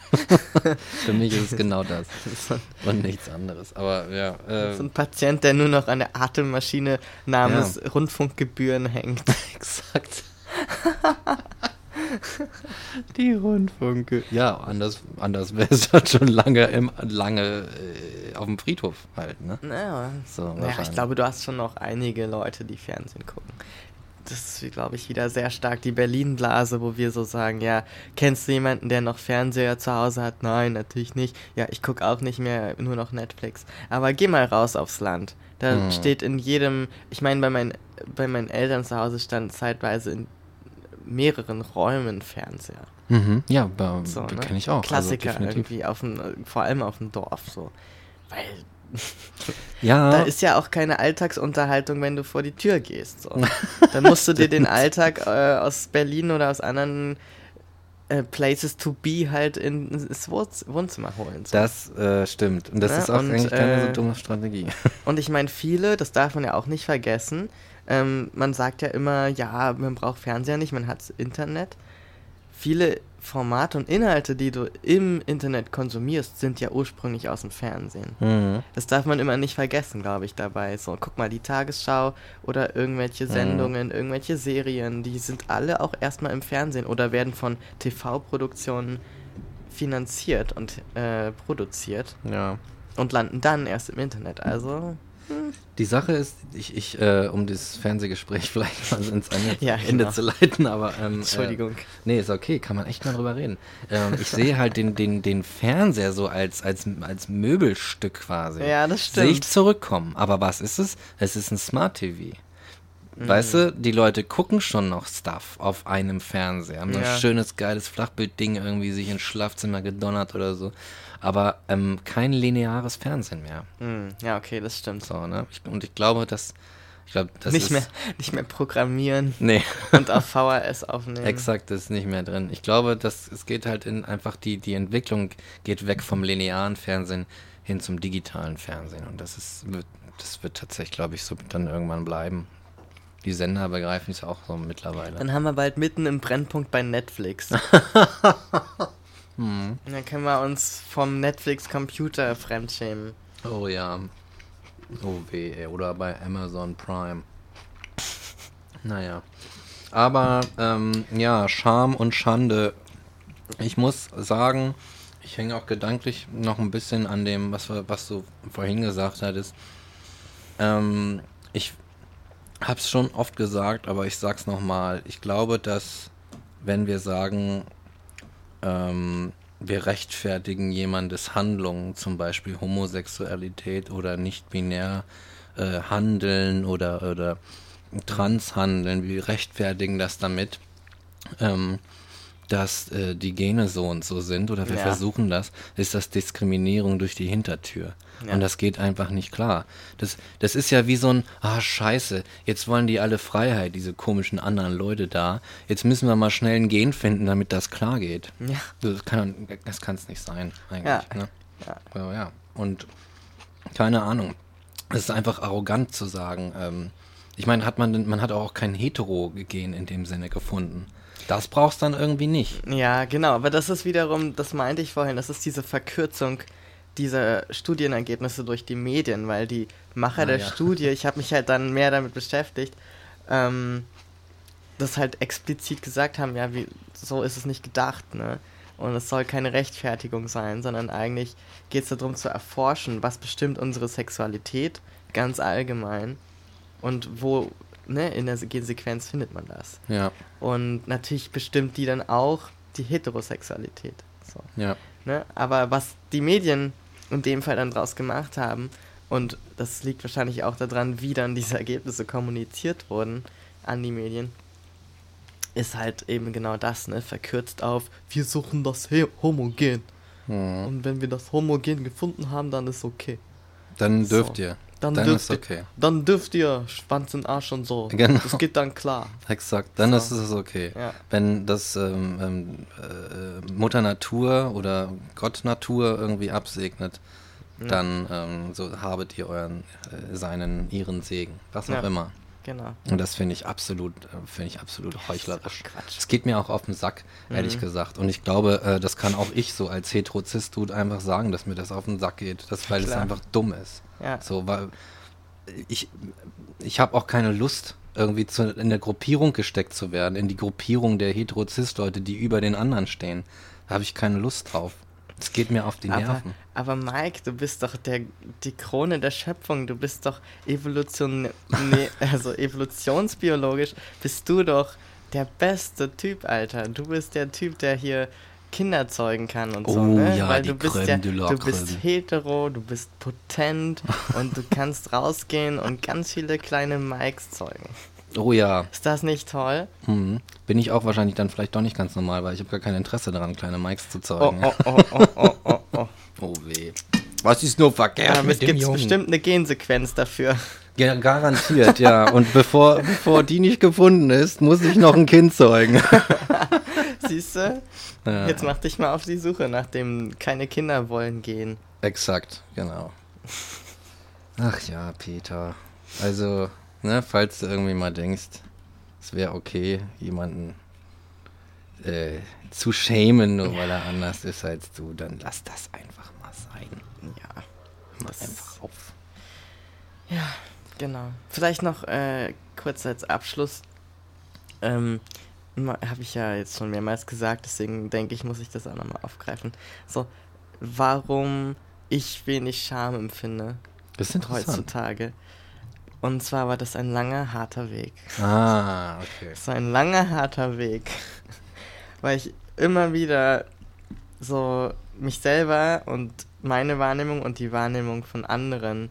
für mich ist es genau das und nichts anderes. Aber ja, äh, so ein Patient, der nur noch an der Atemmaschine namens Rundfunkgebühren hängt. exakt. Die Rundfunke. Ja, anders, anders wäre es halt schon lange, im, lange äh, auf dem Friedhof halt, ne? Naja, So, naja, ich glaube, du hast schon noch einige Leute, die Fernsehen gucken. Das ist, glaube ich, wieder sehr stark die Berlin-Blase, wo wir so sagen, ja, kennst du jemanden, der noch Fernseher zu Hause hat? Nein, natürlich nicht. Ja, ich gucke auch nicht mehr, nur noch Netflix. Aber geh mal raus aufs Land. Da Hm. steht in jedem, ich meine, bei, mein, bei meinen Eltern zu Hause stand zeitweise in mehreren Räumen Fernseher. Mhm. Ja, bei, So, ne? kenne ich auch. Klassiker also irgendwie, auf dem, vor allem auf dem Dorf so. Weil Ja, da ist ja auch keine Alltagsunterhaltung, wenn du vor die Tür gehst. So. Dann musst du dir den Alltag äh, aus Berlin oder aus anderen äh, Places to be halt in- ins Wohn- Wohnzimmer holen. So. das äh, stimmt. Und das Ja, ist auch und, eigentlich keine so äh, dumme Strategie. Und ich meine, viele, das darf man ja auch nicht vergessen, ähm, man sagt ja immer, ja, man braucht Fernseher nicht, man hat Internet. Viele Formate und Inhalte, die du im Internet konsumierst, sind ja ursprünglich aus dem Fernsehen. Mhm. Das darf man immer nicht vergessen, glaube ich, dabei. So, guck mal, die Tagesschau oder irgendwelche Mhm. Sendungen, irgendwelche Serien, die sind alle auch erstmal im Fernsehen oder werden von TV-Produktionen finanziert und äh, produziert Ja. und landen dann erst im Internet. Also, Die Sache ist, ich, ich äh, um das Fernsehgespräch vielleicht mal ins Ende, Ja, Ende genau. zu leiten, aber ähm, Entschuldigung. Äh, nee, ist okay, kann man echt mal drüber reden. Ähm, ich sehe halt den, den, den Fernseher so als, als, als Möbelstück quasi. Ja, das Sehe ich stimmt. zurückkommen. Aber was ist es? Es ist ein Smart TV. Weißt du, die Leute gucken schon noch Stuff auf einem Fernseher. Haben so Ja. ein schönes, geiles Flachbildding irgendwie sich ins Schlafzimmer gedonnert oder so. Aber ähm, kein lineares Fernsehen mehr. Hm, ja, okay, das stimmt. So, ne? Ich, und ich glaube, dass. Ich glaube, das nicht, ist. mehr, nicht mehr programmieren Nee, und auf VHS aufnehmen. exakt ist nicht mehr drin. Ich glaube, dass es geht halt in einfach die, die Entwicklung geht weg vom linearen Fernsehen hin zum digitalen Fernsehen. Und das ist, wird, das wird tatsächlich, glaube ich, so dann irgendwann bleiben. Die Sender begreifen es auch so mittlerweile. Dann haben wir bald mitten im Brennpunkt bei Netflix. Hm. Und dann können wir uns vom Netflix-Computer fremdschämen. Oh ja. Oh weh, oder bei Amazon Prime. Naja. Aber ähm, ja, Scham und Schande. Ich muss sagen, ich hänge auch gedanklich noch ein bisschen an dem, was, was du vorhin gesagt hattest. Ähm, ich hab's schon oft gesagt, aber ich sag's nochmal. Ich glaube, dass wenn wir sagen, ähm, wir rechtfertigen jemandes Handlungen, zum Beispiel Homosexualität oder nicht-binär äh, Handeln oder, oder Transhandeln, wir rechtfertigen das damit, ähm, dass äh, die Gene so und so sind oder wir Ja. versuchen das, ist das Diskriminierung durch die Hintertür. Ja. Und das geht einfach nicht klar. Das, das ist ja wie so ein, ah scheiße, jetzt wollen die alle Freiheit, diese komischen anderen Leute da. Jetzt müssen wir mal schnell ein Gen finden, damit das klar geht. Ja. Das kann das kann's nicht sein, eigentlich. Ja. Ne? Ja. Ja, ja. Und keine Ahnung. Es ist einfach arrogant zu sagen. Ähm, ich meine, hat man, man hat auch kein Hetero-Gen in dem Sinne gefunden. Das brauchst dann irgendwie nicht. Ja, genau, aber das ist wiederum, das meinte ich vorhin, das ist diese Verkürzung dieser Studienergebnisse durch die Medien, weil die Macher Ah, der ja. Studie, ich habe mich halt dann mehr damit beschäftigt, ähm, das halt explizit gesagt haben, ja, wie, so ist es nicht gedacht, ne? Und es soll keine Rechtfertigung sein, sondern eigentlich geht es darum zu erforschen, was bestimmt unsere Sexualität ganz allgemein und wo, ne, in der Gensequenz findet man das. Ja, Und natürlich bestimmt die dann auch die Heterosexualität. So, ja. ne? Aber was die Medien in dem Fall dann draus gemacht haben, und das liegt wahrscheinlich auch daran, wie dann diese Ergebnisse kommuniziert wurden an die Medien, ist halt eben genau das, ne? Verkürzt auf, wir suchen das Homogen. Hm. Und wenn wir das Homogen gefunden haben, dann ist okay. Dann dürft So. ihr. Dann, Dann dürft ist ihr, okay. dann dürft ihr Schwanz und Arsch und so. Genau. Das geht dann klar. Exakt, dann So. ist es okay. Ja. Wenn das ähm, ähm, äh, Mutter Natur oder Gott Natur irgendwie absegnet, Ja. dann ähm, so habet ihr euren, äh, seinen, ihren Segen. Was auch Ja. immer. Genau. Und das finde ich absolut, äh, finde ich absolut heuchlerisch. Quatsch. Es geht mir auch auf den Sack, ehrlich Mhm. gesagt. Und ich glaube, äh, das kann auch ich so als Hetero-Cis-Dude einfach sagen, dass mir das auf den Sack geht. Das, weil es Klar. einfach dumm ist. Ja. So, weil ich, ich habe auch keine Lust, irgendwie zu, in der Gruppierung gesteckt zu werden, in die Gruppierung der Hetero-Cis-Leute, die über den anderen stehen. Da habe ich keine Lust drauf. Es geht mir auf die Aber, Nerven. aber Mike, du bist doch der, die Krone der Schöpfung. Du bist doch Evolution, nee, also evolutionsbiologisch bist du doch der beste Typ, Alter. Du bist der Typ, der hier Kinder zeugen kann und so, Oh ne? ja, Weil die du bist Crème ja, du bist hetero, du bist potent und du kannst rausgehen und ganz viele kleine Mikes zeugen. Oh ja, Ist das nicht toll? hm. bin ich auch wahrscheinlich dann vielleicht doch nicht ganz normal, weil ich habe gar kein Interesse daran, kleine Mikes zu Oh, zeugen. oh, oh, oh, oh, oh, oh. oh weh. Was ist nur verkehrt es mit dem gibt Jungen? bestimmt eine Gensequenz dafür. Ja, garantiert, ja. Und bevor, bevor die nicht gefunden ist, muss ich noch ein Kind zeugen. Siehst du? Ja, Jetzt mach dich mal auf die Suche nach dem keine Kinder wollen gehen. exakt, genau. Ach ja, Peter. Also, ne, falls du irgendwie mal denkst, es wäre okay, jemanden äh, zu schämen, nur weil er anders ist als du, dann lass das einfach mal sein. Ja, Mach einfach auf. genau. Vielleicht noch äh, kurz als Abschluss. Ähm, habe ich ja jetzt schon mehrmals gesagt, deswegen denke ich, muss ich das auch nochmal aufgreifen. So, warum ich wenig Scham empfinde Das ist interessant. heutzutage. Und zwar war das ein langer, harter Weg. Ah, okay. Es war ein langer, harter Weg. Weil ich immer wieder so mich selber und meine Wahrnehmung und die Wahrnehmung von anderen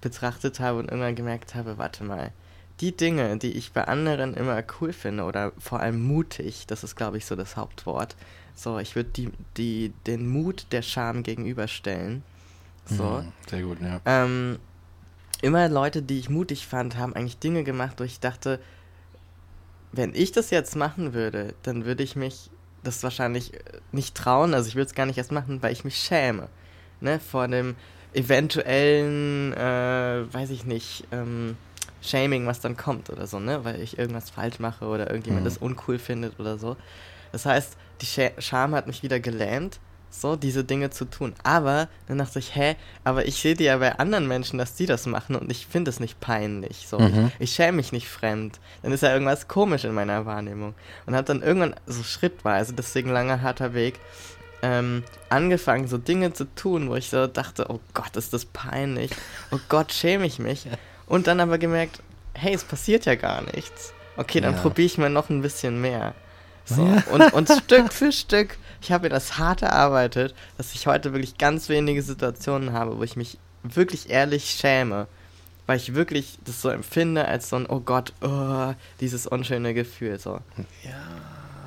betrachtet habe und irgendwann gemerkt habe, warte mal, die Dinge, die ich bei anderen immer cool finde oder vor allem mutig, das ist glaube ich so das Hauptwort. So, ich würde die, die, den Mut der Scham gegenüberstellen. So. Mhm, sehr gut, ja. Ähm, immer Leute, die ich mutig fand, haben eigentlich Dinge gemacht, wo ich dachte, wenn ich das jetzt machen würde, dann würde ich mich das wahrscheinlich äh, nicht trauen. Also ich würde es gar nicht erst machen, weil ich mich schäme. Ne? Vor dem eventuellen, äh, weiß ich nicht, ähm, Shaming, was dann kommt oder so, ne? Weil ich irgendwas falsch mache oder irgendjemand Mhm. das uncool findet oder so. Das heißt, die Scha Scham hat mich wieder gelähmt, so diese Dinge zu tun. Aber dann dachte ich, hä, aber ich sehe die ja bei anderen Menschen, dass die das machen und ich finde es nicht peinlich. So. Mhm. Ich, ich schäme mich nicht fremd. Dann ist ja irgendwas komisch in meiner Wahrnehmung. Und habe dann irgendwann so schrittweise, deswegen langer harter Weg, ähm, angefangen, so Dinge zu tun, wo ich so dachte, oh Gott, ist das peinlich. Oh Gott, schäme ich mich. Und dann aber gemerkt, hey, es passiert ja gar nichts. Okay, dann Ja. probiere ich mal noch ein bisschen mehr. So. Ja. Und, und Stück für Stück, ich habe mir das hart erarbeitet, dass ich heute wirklich ganz wenige Situationen habe, wo ich mich wirklich ehrlich schäme. Weil ich wirklich das so empfinde als so ein, oh Gott, oh, dieses unschöne Gefühl. So.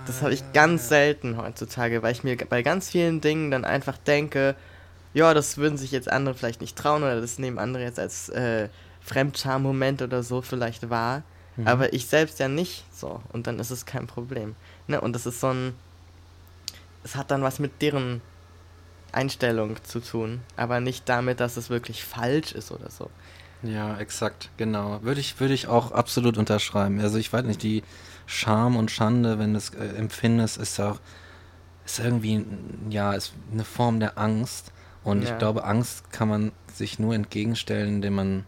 Das habe ich ganz selten heutzutage, weil ich mir bei ganz vielen Dingen dann einfach denke, ja, das würden sich jetzt andere vielleicht nicht trauen oder das nehmen andere jetzt als äh, Fremdscham-Moment oder so vielleicht wahr. Mhm. Aber ich selbst ja nicht so. Und dann ist es kein Problem. Ne? Und das ist so ein. Es hat dann was mit deren Einstellung zu tun, aber nicht damit, dass es wirklich falsch ist oder so. Ja, exakt, genau. Würde ich, würde ich auch absolut unterschreiben. Also ich weiß nicht, die Scham und Schande, wenn du es äh, empfindest, ist auch, ist irgendwie, ja, ist eine Form der Angst. Und Ja. ich glaube, Angst kann man sich nur entgegenstellen, indem man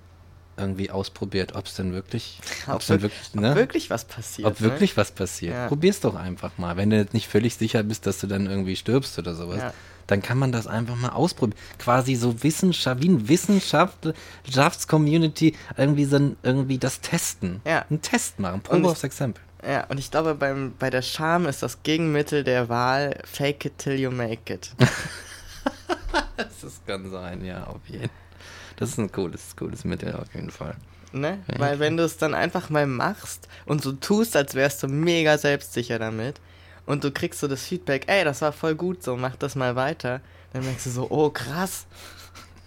irgendwie ausprobiert, ob es denn wirklich, Ob ob denn wirk- wirklich, Ob ne? wirklich was passiert. ob wirklich was passiert. Ja. Probier's doch einfach mal. Wenn du jetzt nicht völlig sicher bist, dass du dann irgendwie stirbst oder sowas, Ja. dann kann man das einfach mal ausprobieren. Quasi so Wissenschaft, wie ein Wissenschaftscommunity irgendwie so ein, irgendwie das testen. Ja. Einen Test machen. Probe aufs Exempel. Ja, und ich glaube, beim, bei der Scham ist das Gegenmittel der Wahl Fake it till you make it. Das kann sein, ja, auf jeden Fall. Das ist ein cooles, cooles Mittel auf jeden Fall. Ne? Ja, Weil wenn du es dann einfach mal machst und so tust, als wärst du mega selbstsicher damit und du kriegst so das Feedback, ey, das war voll gut, so mach das mal weiter, dann merkst du so, oh krass.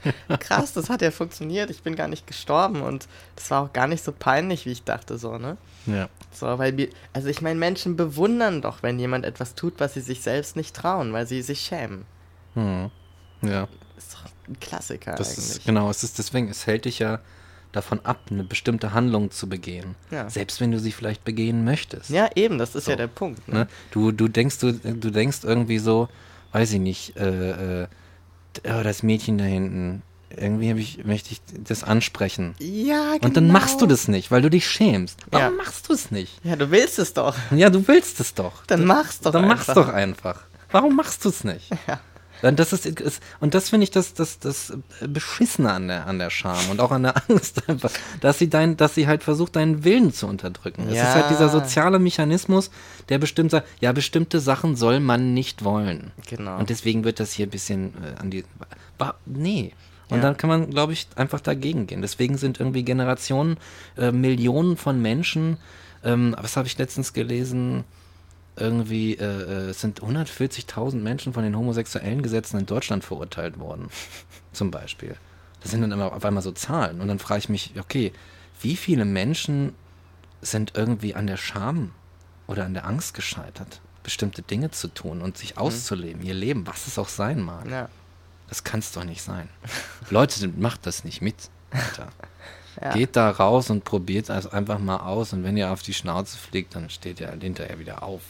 krass, das hat ja funktioniert, ich bin gar nicht gestorben und das war auch gar nicht so peinlich, wie ich dachte, so, ne? Ja. So, weil wir, also ich meine, Menschen bewundern doch, wenn jemand etwas tut, was sie sich selbst nicht trauen, weil sie sich schämen. Hm. Ja. Ist doch ein Klassiker Das eigentlich. ist, genau, es ist deswegen, es hält dich ja davon ab, eine bestimmte Handlung zu begehen. Ja. Selbst wenn du sie vielleicht begehen möchtest. Ja, eben, das ist So. ja der Punkt. Ne? Ne? Du, du denkst, du, du denkst irgendwie so, weiß ich nicht, äh, äh, oh, das Mädchen da hinten, irgendwie ich, möchte ich das ansprechen. Ja, genau. Und dann machst du das nicht, weil du dich schämst. Warum Ja. machst du es nicht? Ja, du willst es doch. Ja, du willst es doch. Dann mach's doch Dann einfach. doch einfach. Warum machst du es nicht? Ja. Dann das ist, ist und das finde ich das, das, das Beschissene an der, an der Scham und auch an der Angst einfach, dass sie dein, dass sie halt versucht, deinen Willen zu unterdrücken. Es ist halt dieser soziale Mechanismus, der bestimmt sagt, ja, bestimmte Sachen soll man nicht wollen. Genau. Und deswegen wird das hier ein bisschen äh, an die. Nee. Und Ja. dann kann man, glaube ich, einfach dagegen gehen. Deswegen sind irgendwie Generationen, äh, Millionen von Menschen, ähm, was habe ich letztens gelesen? Irgendwie, äh, äh, sind 140.000 Menschen von den homosexuellen Gesetzen in Deutschland verurteilt worden. Zum Beispiel. Das sind dann immer auf einmal so Zahlen. Und dann frage ich mich, okay, wie viele Menschen sind irgendwie an der Scham oder an der Angst gescheitert, bestimmte Dinge zu tun und sich auszuleben, ihr Leben, was es auch sein mag. Ja. Das kann es doch nicht sein. Leute, macht das nicht mit. Alter. Ja. Geht da raus und probiert es einfach mal aus und wenn ihr auf die Schnauze fliegt, dann steht ihr hinterher wieder auf.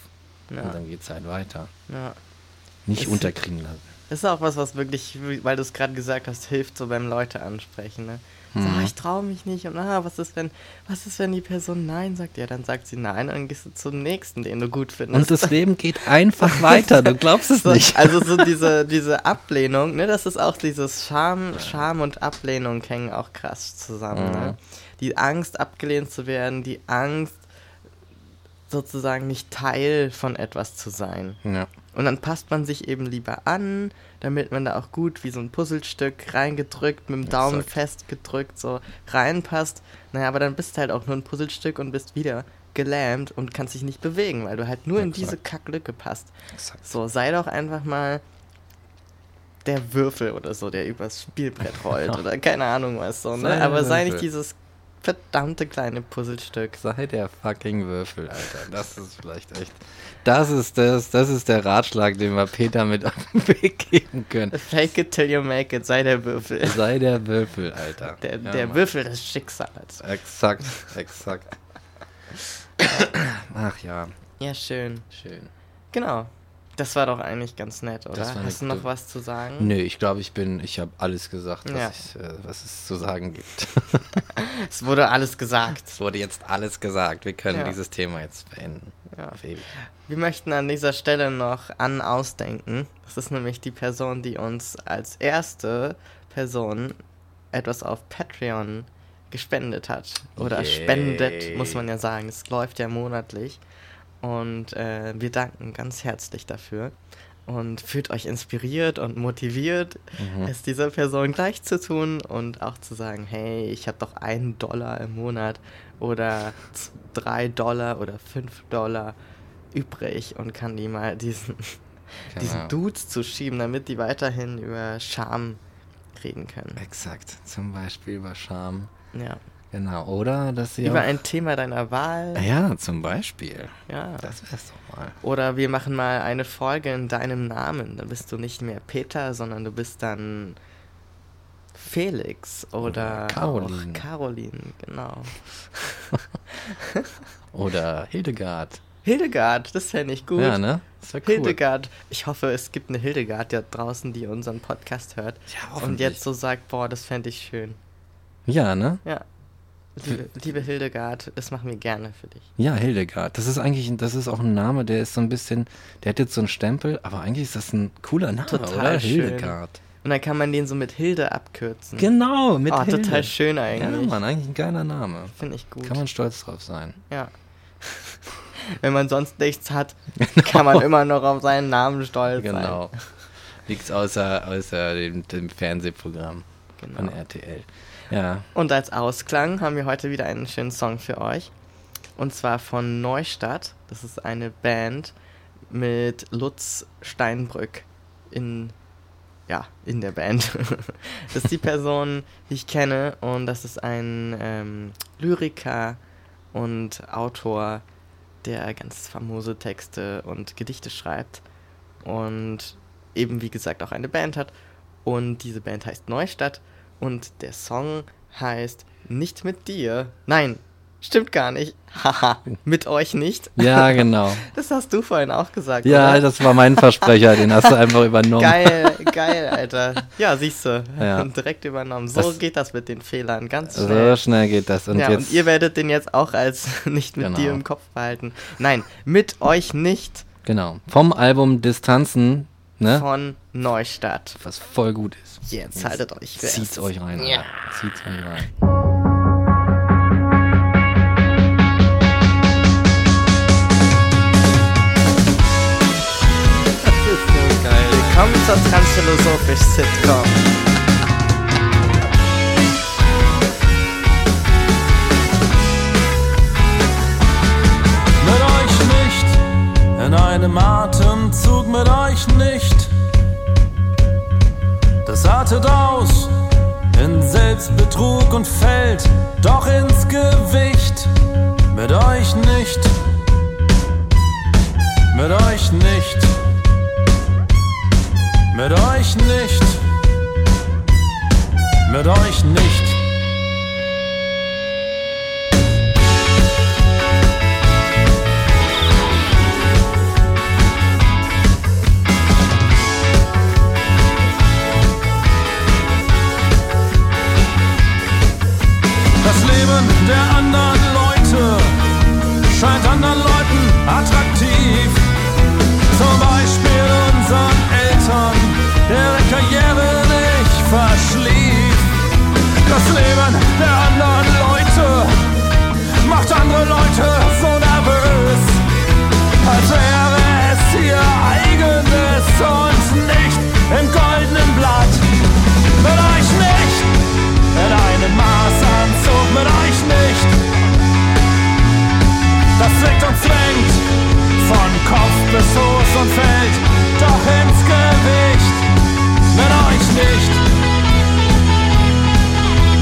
Ja. Und dann geht es halt weiter. ja. Nicht Es- unterkriegen lassen. Das ist auch was, was wirklich, weil du es gerade gesagt hast, hilft so beim Leute ansprechen. Ne? So, ah, ich traue mich nicht und ah, was ist, wenn, was ist, wenn die Person Nein sagt? Ja, dann sagt sie Nein und dann gehst du zum nächsten, den du gut findest. Und das Leben geht einfach weiter, du glaubst es so, nicht. Also so diese, diese Ablehnung, ne, das ist auch dieses Scham, Scham und Ablehnung hängen auch krass zusammen. Ne? Mhm. Die Angst, abgelehnt zu werden, die Angst, sozusagen nicht Teil von etwas zu sein. Ja. Und dann passt man sich eben lieber an, damit man da auch gut wie so ein Puzzlestück reingedrückt, mit dem Daumen Exakt. festgedrückt, so reinpasst. Naja, aber dann bist du halt auch nur ein Puzzlestück und bist wieder gelähmt und kannst dich nicht bewegen, weil du halt nur in Exakt. diese Kacklücke passt. Exakt. So, sei doch einfach mal der Würfel oder so, der übers Spielbrett rollt oder keine Ahnung was so, ne? Aber sei nicht dieses verdammte kleine Puzzlestück. Sei der fucking Würfel, Alter. Das ist vielleicht echt. Das ist das, das ist der Ratschlag, den wir Peter mit auf den Weg geben können. Fake it till you make it, sei der Würfel. Sei der Würfel, Alter. Der, Ja, der. Würfel des Schicksals. Exakt, exakt. Ach ja, Ja, schön. schön. Genau. Das war doch eigentlich ganz nett, oder? Hast du noch was zu sagen? Nö, ich glaube, ich bin, ich habe alles gesagt, was, Ja. ich, äh, was es zu sagen gibt. Es wurde alles gesagt. Es wurde jetzt alles gesagt. Wir können Ja. dieses Thema jetzt beenden. Ja. Wir möchten an dieser Stelle noch an ausdenken. Das ist nämlich die Person, die uns als erste Person etwas auf Patreon gespendet hat. Oder Yay. spendet, muss man ja sagen. Es läuft ja monatlich. Und äh, wir danken ganz herzlich dafür. Und fühlt euch inspiriert und motiviert, Mhm. es dieser Person gleich zu tun und auch zu sagen, hey, ich habe doch einen Dollar im Monat oder drei Dollar oder fünf Dollar übrig und kann die mal diesen, diesen Genau. Dudes zuschieben, damit die weiterhin über Scham reden können. Exakt. Zum Beispiel über Scham. Ja. Genau. Oder dass sie Über auch, ein Thema deiner Wahl. Ja, zum Beispiel. Ja. Das wär's doch mal. Oder wir machen mal eine Folge in deinem Namen. Dann bist du nicht mehr Peter, sondern du bist dann Felix oder, Oder Caroline. auch Caroline, genau. Oder Hildegard. Hildegard, das fände ich gut. Ja, ne? Das cool. Hildegard. Ich hoffe, es gibt eine Hildegard da draußen, die unseren Podcast hört. Ja, und jetzt so sagt, boah, das fände ich schön. Ja, ne? Ja. Liebe, liebe Hildegard, das machen wir gerne für dich. Ja, Hildegard. Das ist eigentlich, das ist auch ein Name, der ist so ein bisschen, der hat jetzt so einen Stempel, aber eigentlich ist das ein cooler Name, Total oder? schön. Hildegard. Und dann kann man den so mit Hilde abkürzen. Genau, mit oh, Hilde. total schön Ja, eigentlich. Mann, eigentlich ein geiler Name. Finde ich gut. Kann man stolz drauf sein. ja. Wenn man sonst nichts hat, kann man immer noch auf seinen Namen stolz Genau. Liegt außer, außer dem, dem Fernsehprogramm sein. von Genau. RTL. Ja. Und als Ausklang haben wir heute wieder einen schönen Song für euch. Und zwar von Neustadt. Das ist eine Band mit Lutz Steinbrück in, ja, in der Band. das ist die Person, die ich kenne. Und das ist ein ähm, Lyriker und Autor, der ganz famose Texte und Gedichte schreibt. Und eben, wie gesagt, auch eine Band hat. Und diese Band heißt Neustadt. Und der Song heißt Nicht mit dir. Nein, stimmt gar nicht. Haha, mit euch nicht. Ja, genau. Das hast du vorhin auch gesagt. Ja, oder? das war mein Versprecher, den hast du einfach übernommen. Geil, geil, Alter. Ja, siehst du. Ja. Direkt übernommen. So Das- geht das mit den Fehlern. Ganz schnell. So schnell geht das. Und ja, jetzt, und ihr werdet den jetzt auch als nicht mit Genau. dir im Kopf behalten. Nein, mit euch nicht genau. Vom Album Distanzen, ne? von Neustadt. Was voll gut ist. Jetzt haltet euch fest. Zieht's euch rein. Ja. Alter. Zieht's euch rein. Das ist so geil. Willkommen zur Transphilosophisch Sitcom. In einem Atemzug mit euch nicht. Das artet aus in Selbstbetrug und fällt doch ins Gewicht. Mit euch nicht, mit euch nicht, mit euch nicht, mit euch nicht. Das Leben der anderen Leute scheint anderen Leuten attraktiv. Zum Beispiel unseren Eltern, deren Karriere nicht verschlief. Das Leben der anderen Leute macht andere Leute so nervös, als wäre es ihr eigenes und nicht im goldenen Blatt. Euch nicht, in einem Maßanzug euch nicht. Das zwickt und zwängt, von Kopf bis Fuß und fällt doch ins Gewicht. Mit euch nicht,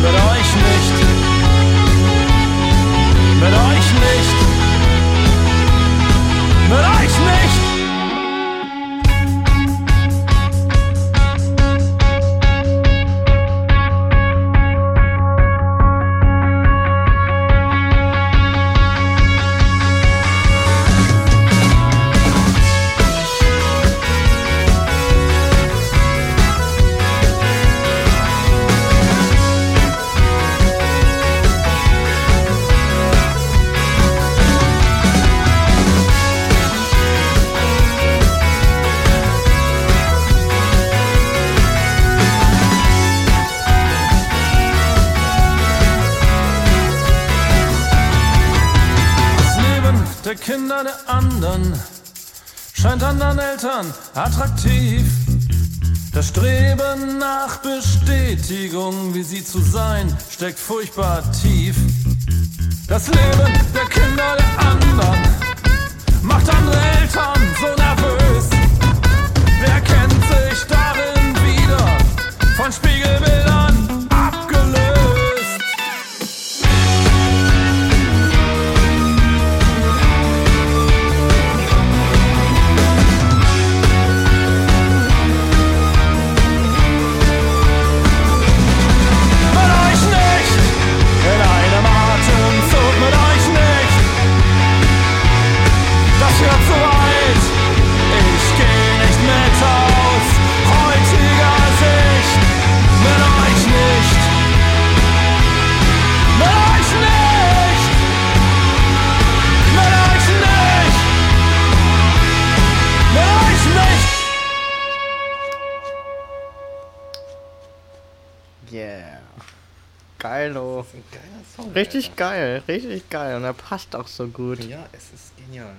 mit euch nicht, mit euch nicht, mit euch nicht. Eltern attraktiv. Das Streben nach Bestätigung, wie sie zu sein, steckt furchtbar tief. Das Leben der Kinder der anderen macht andere Eltern so nervös. Wer kennt sich darin wieder? Von Spiegelbildern Richtig geil, richtig geil. Und er passt auch so gut. Ja, es ist genial.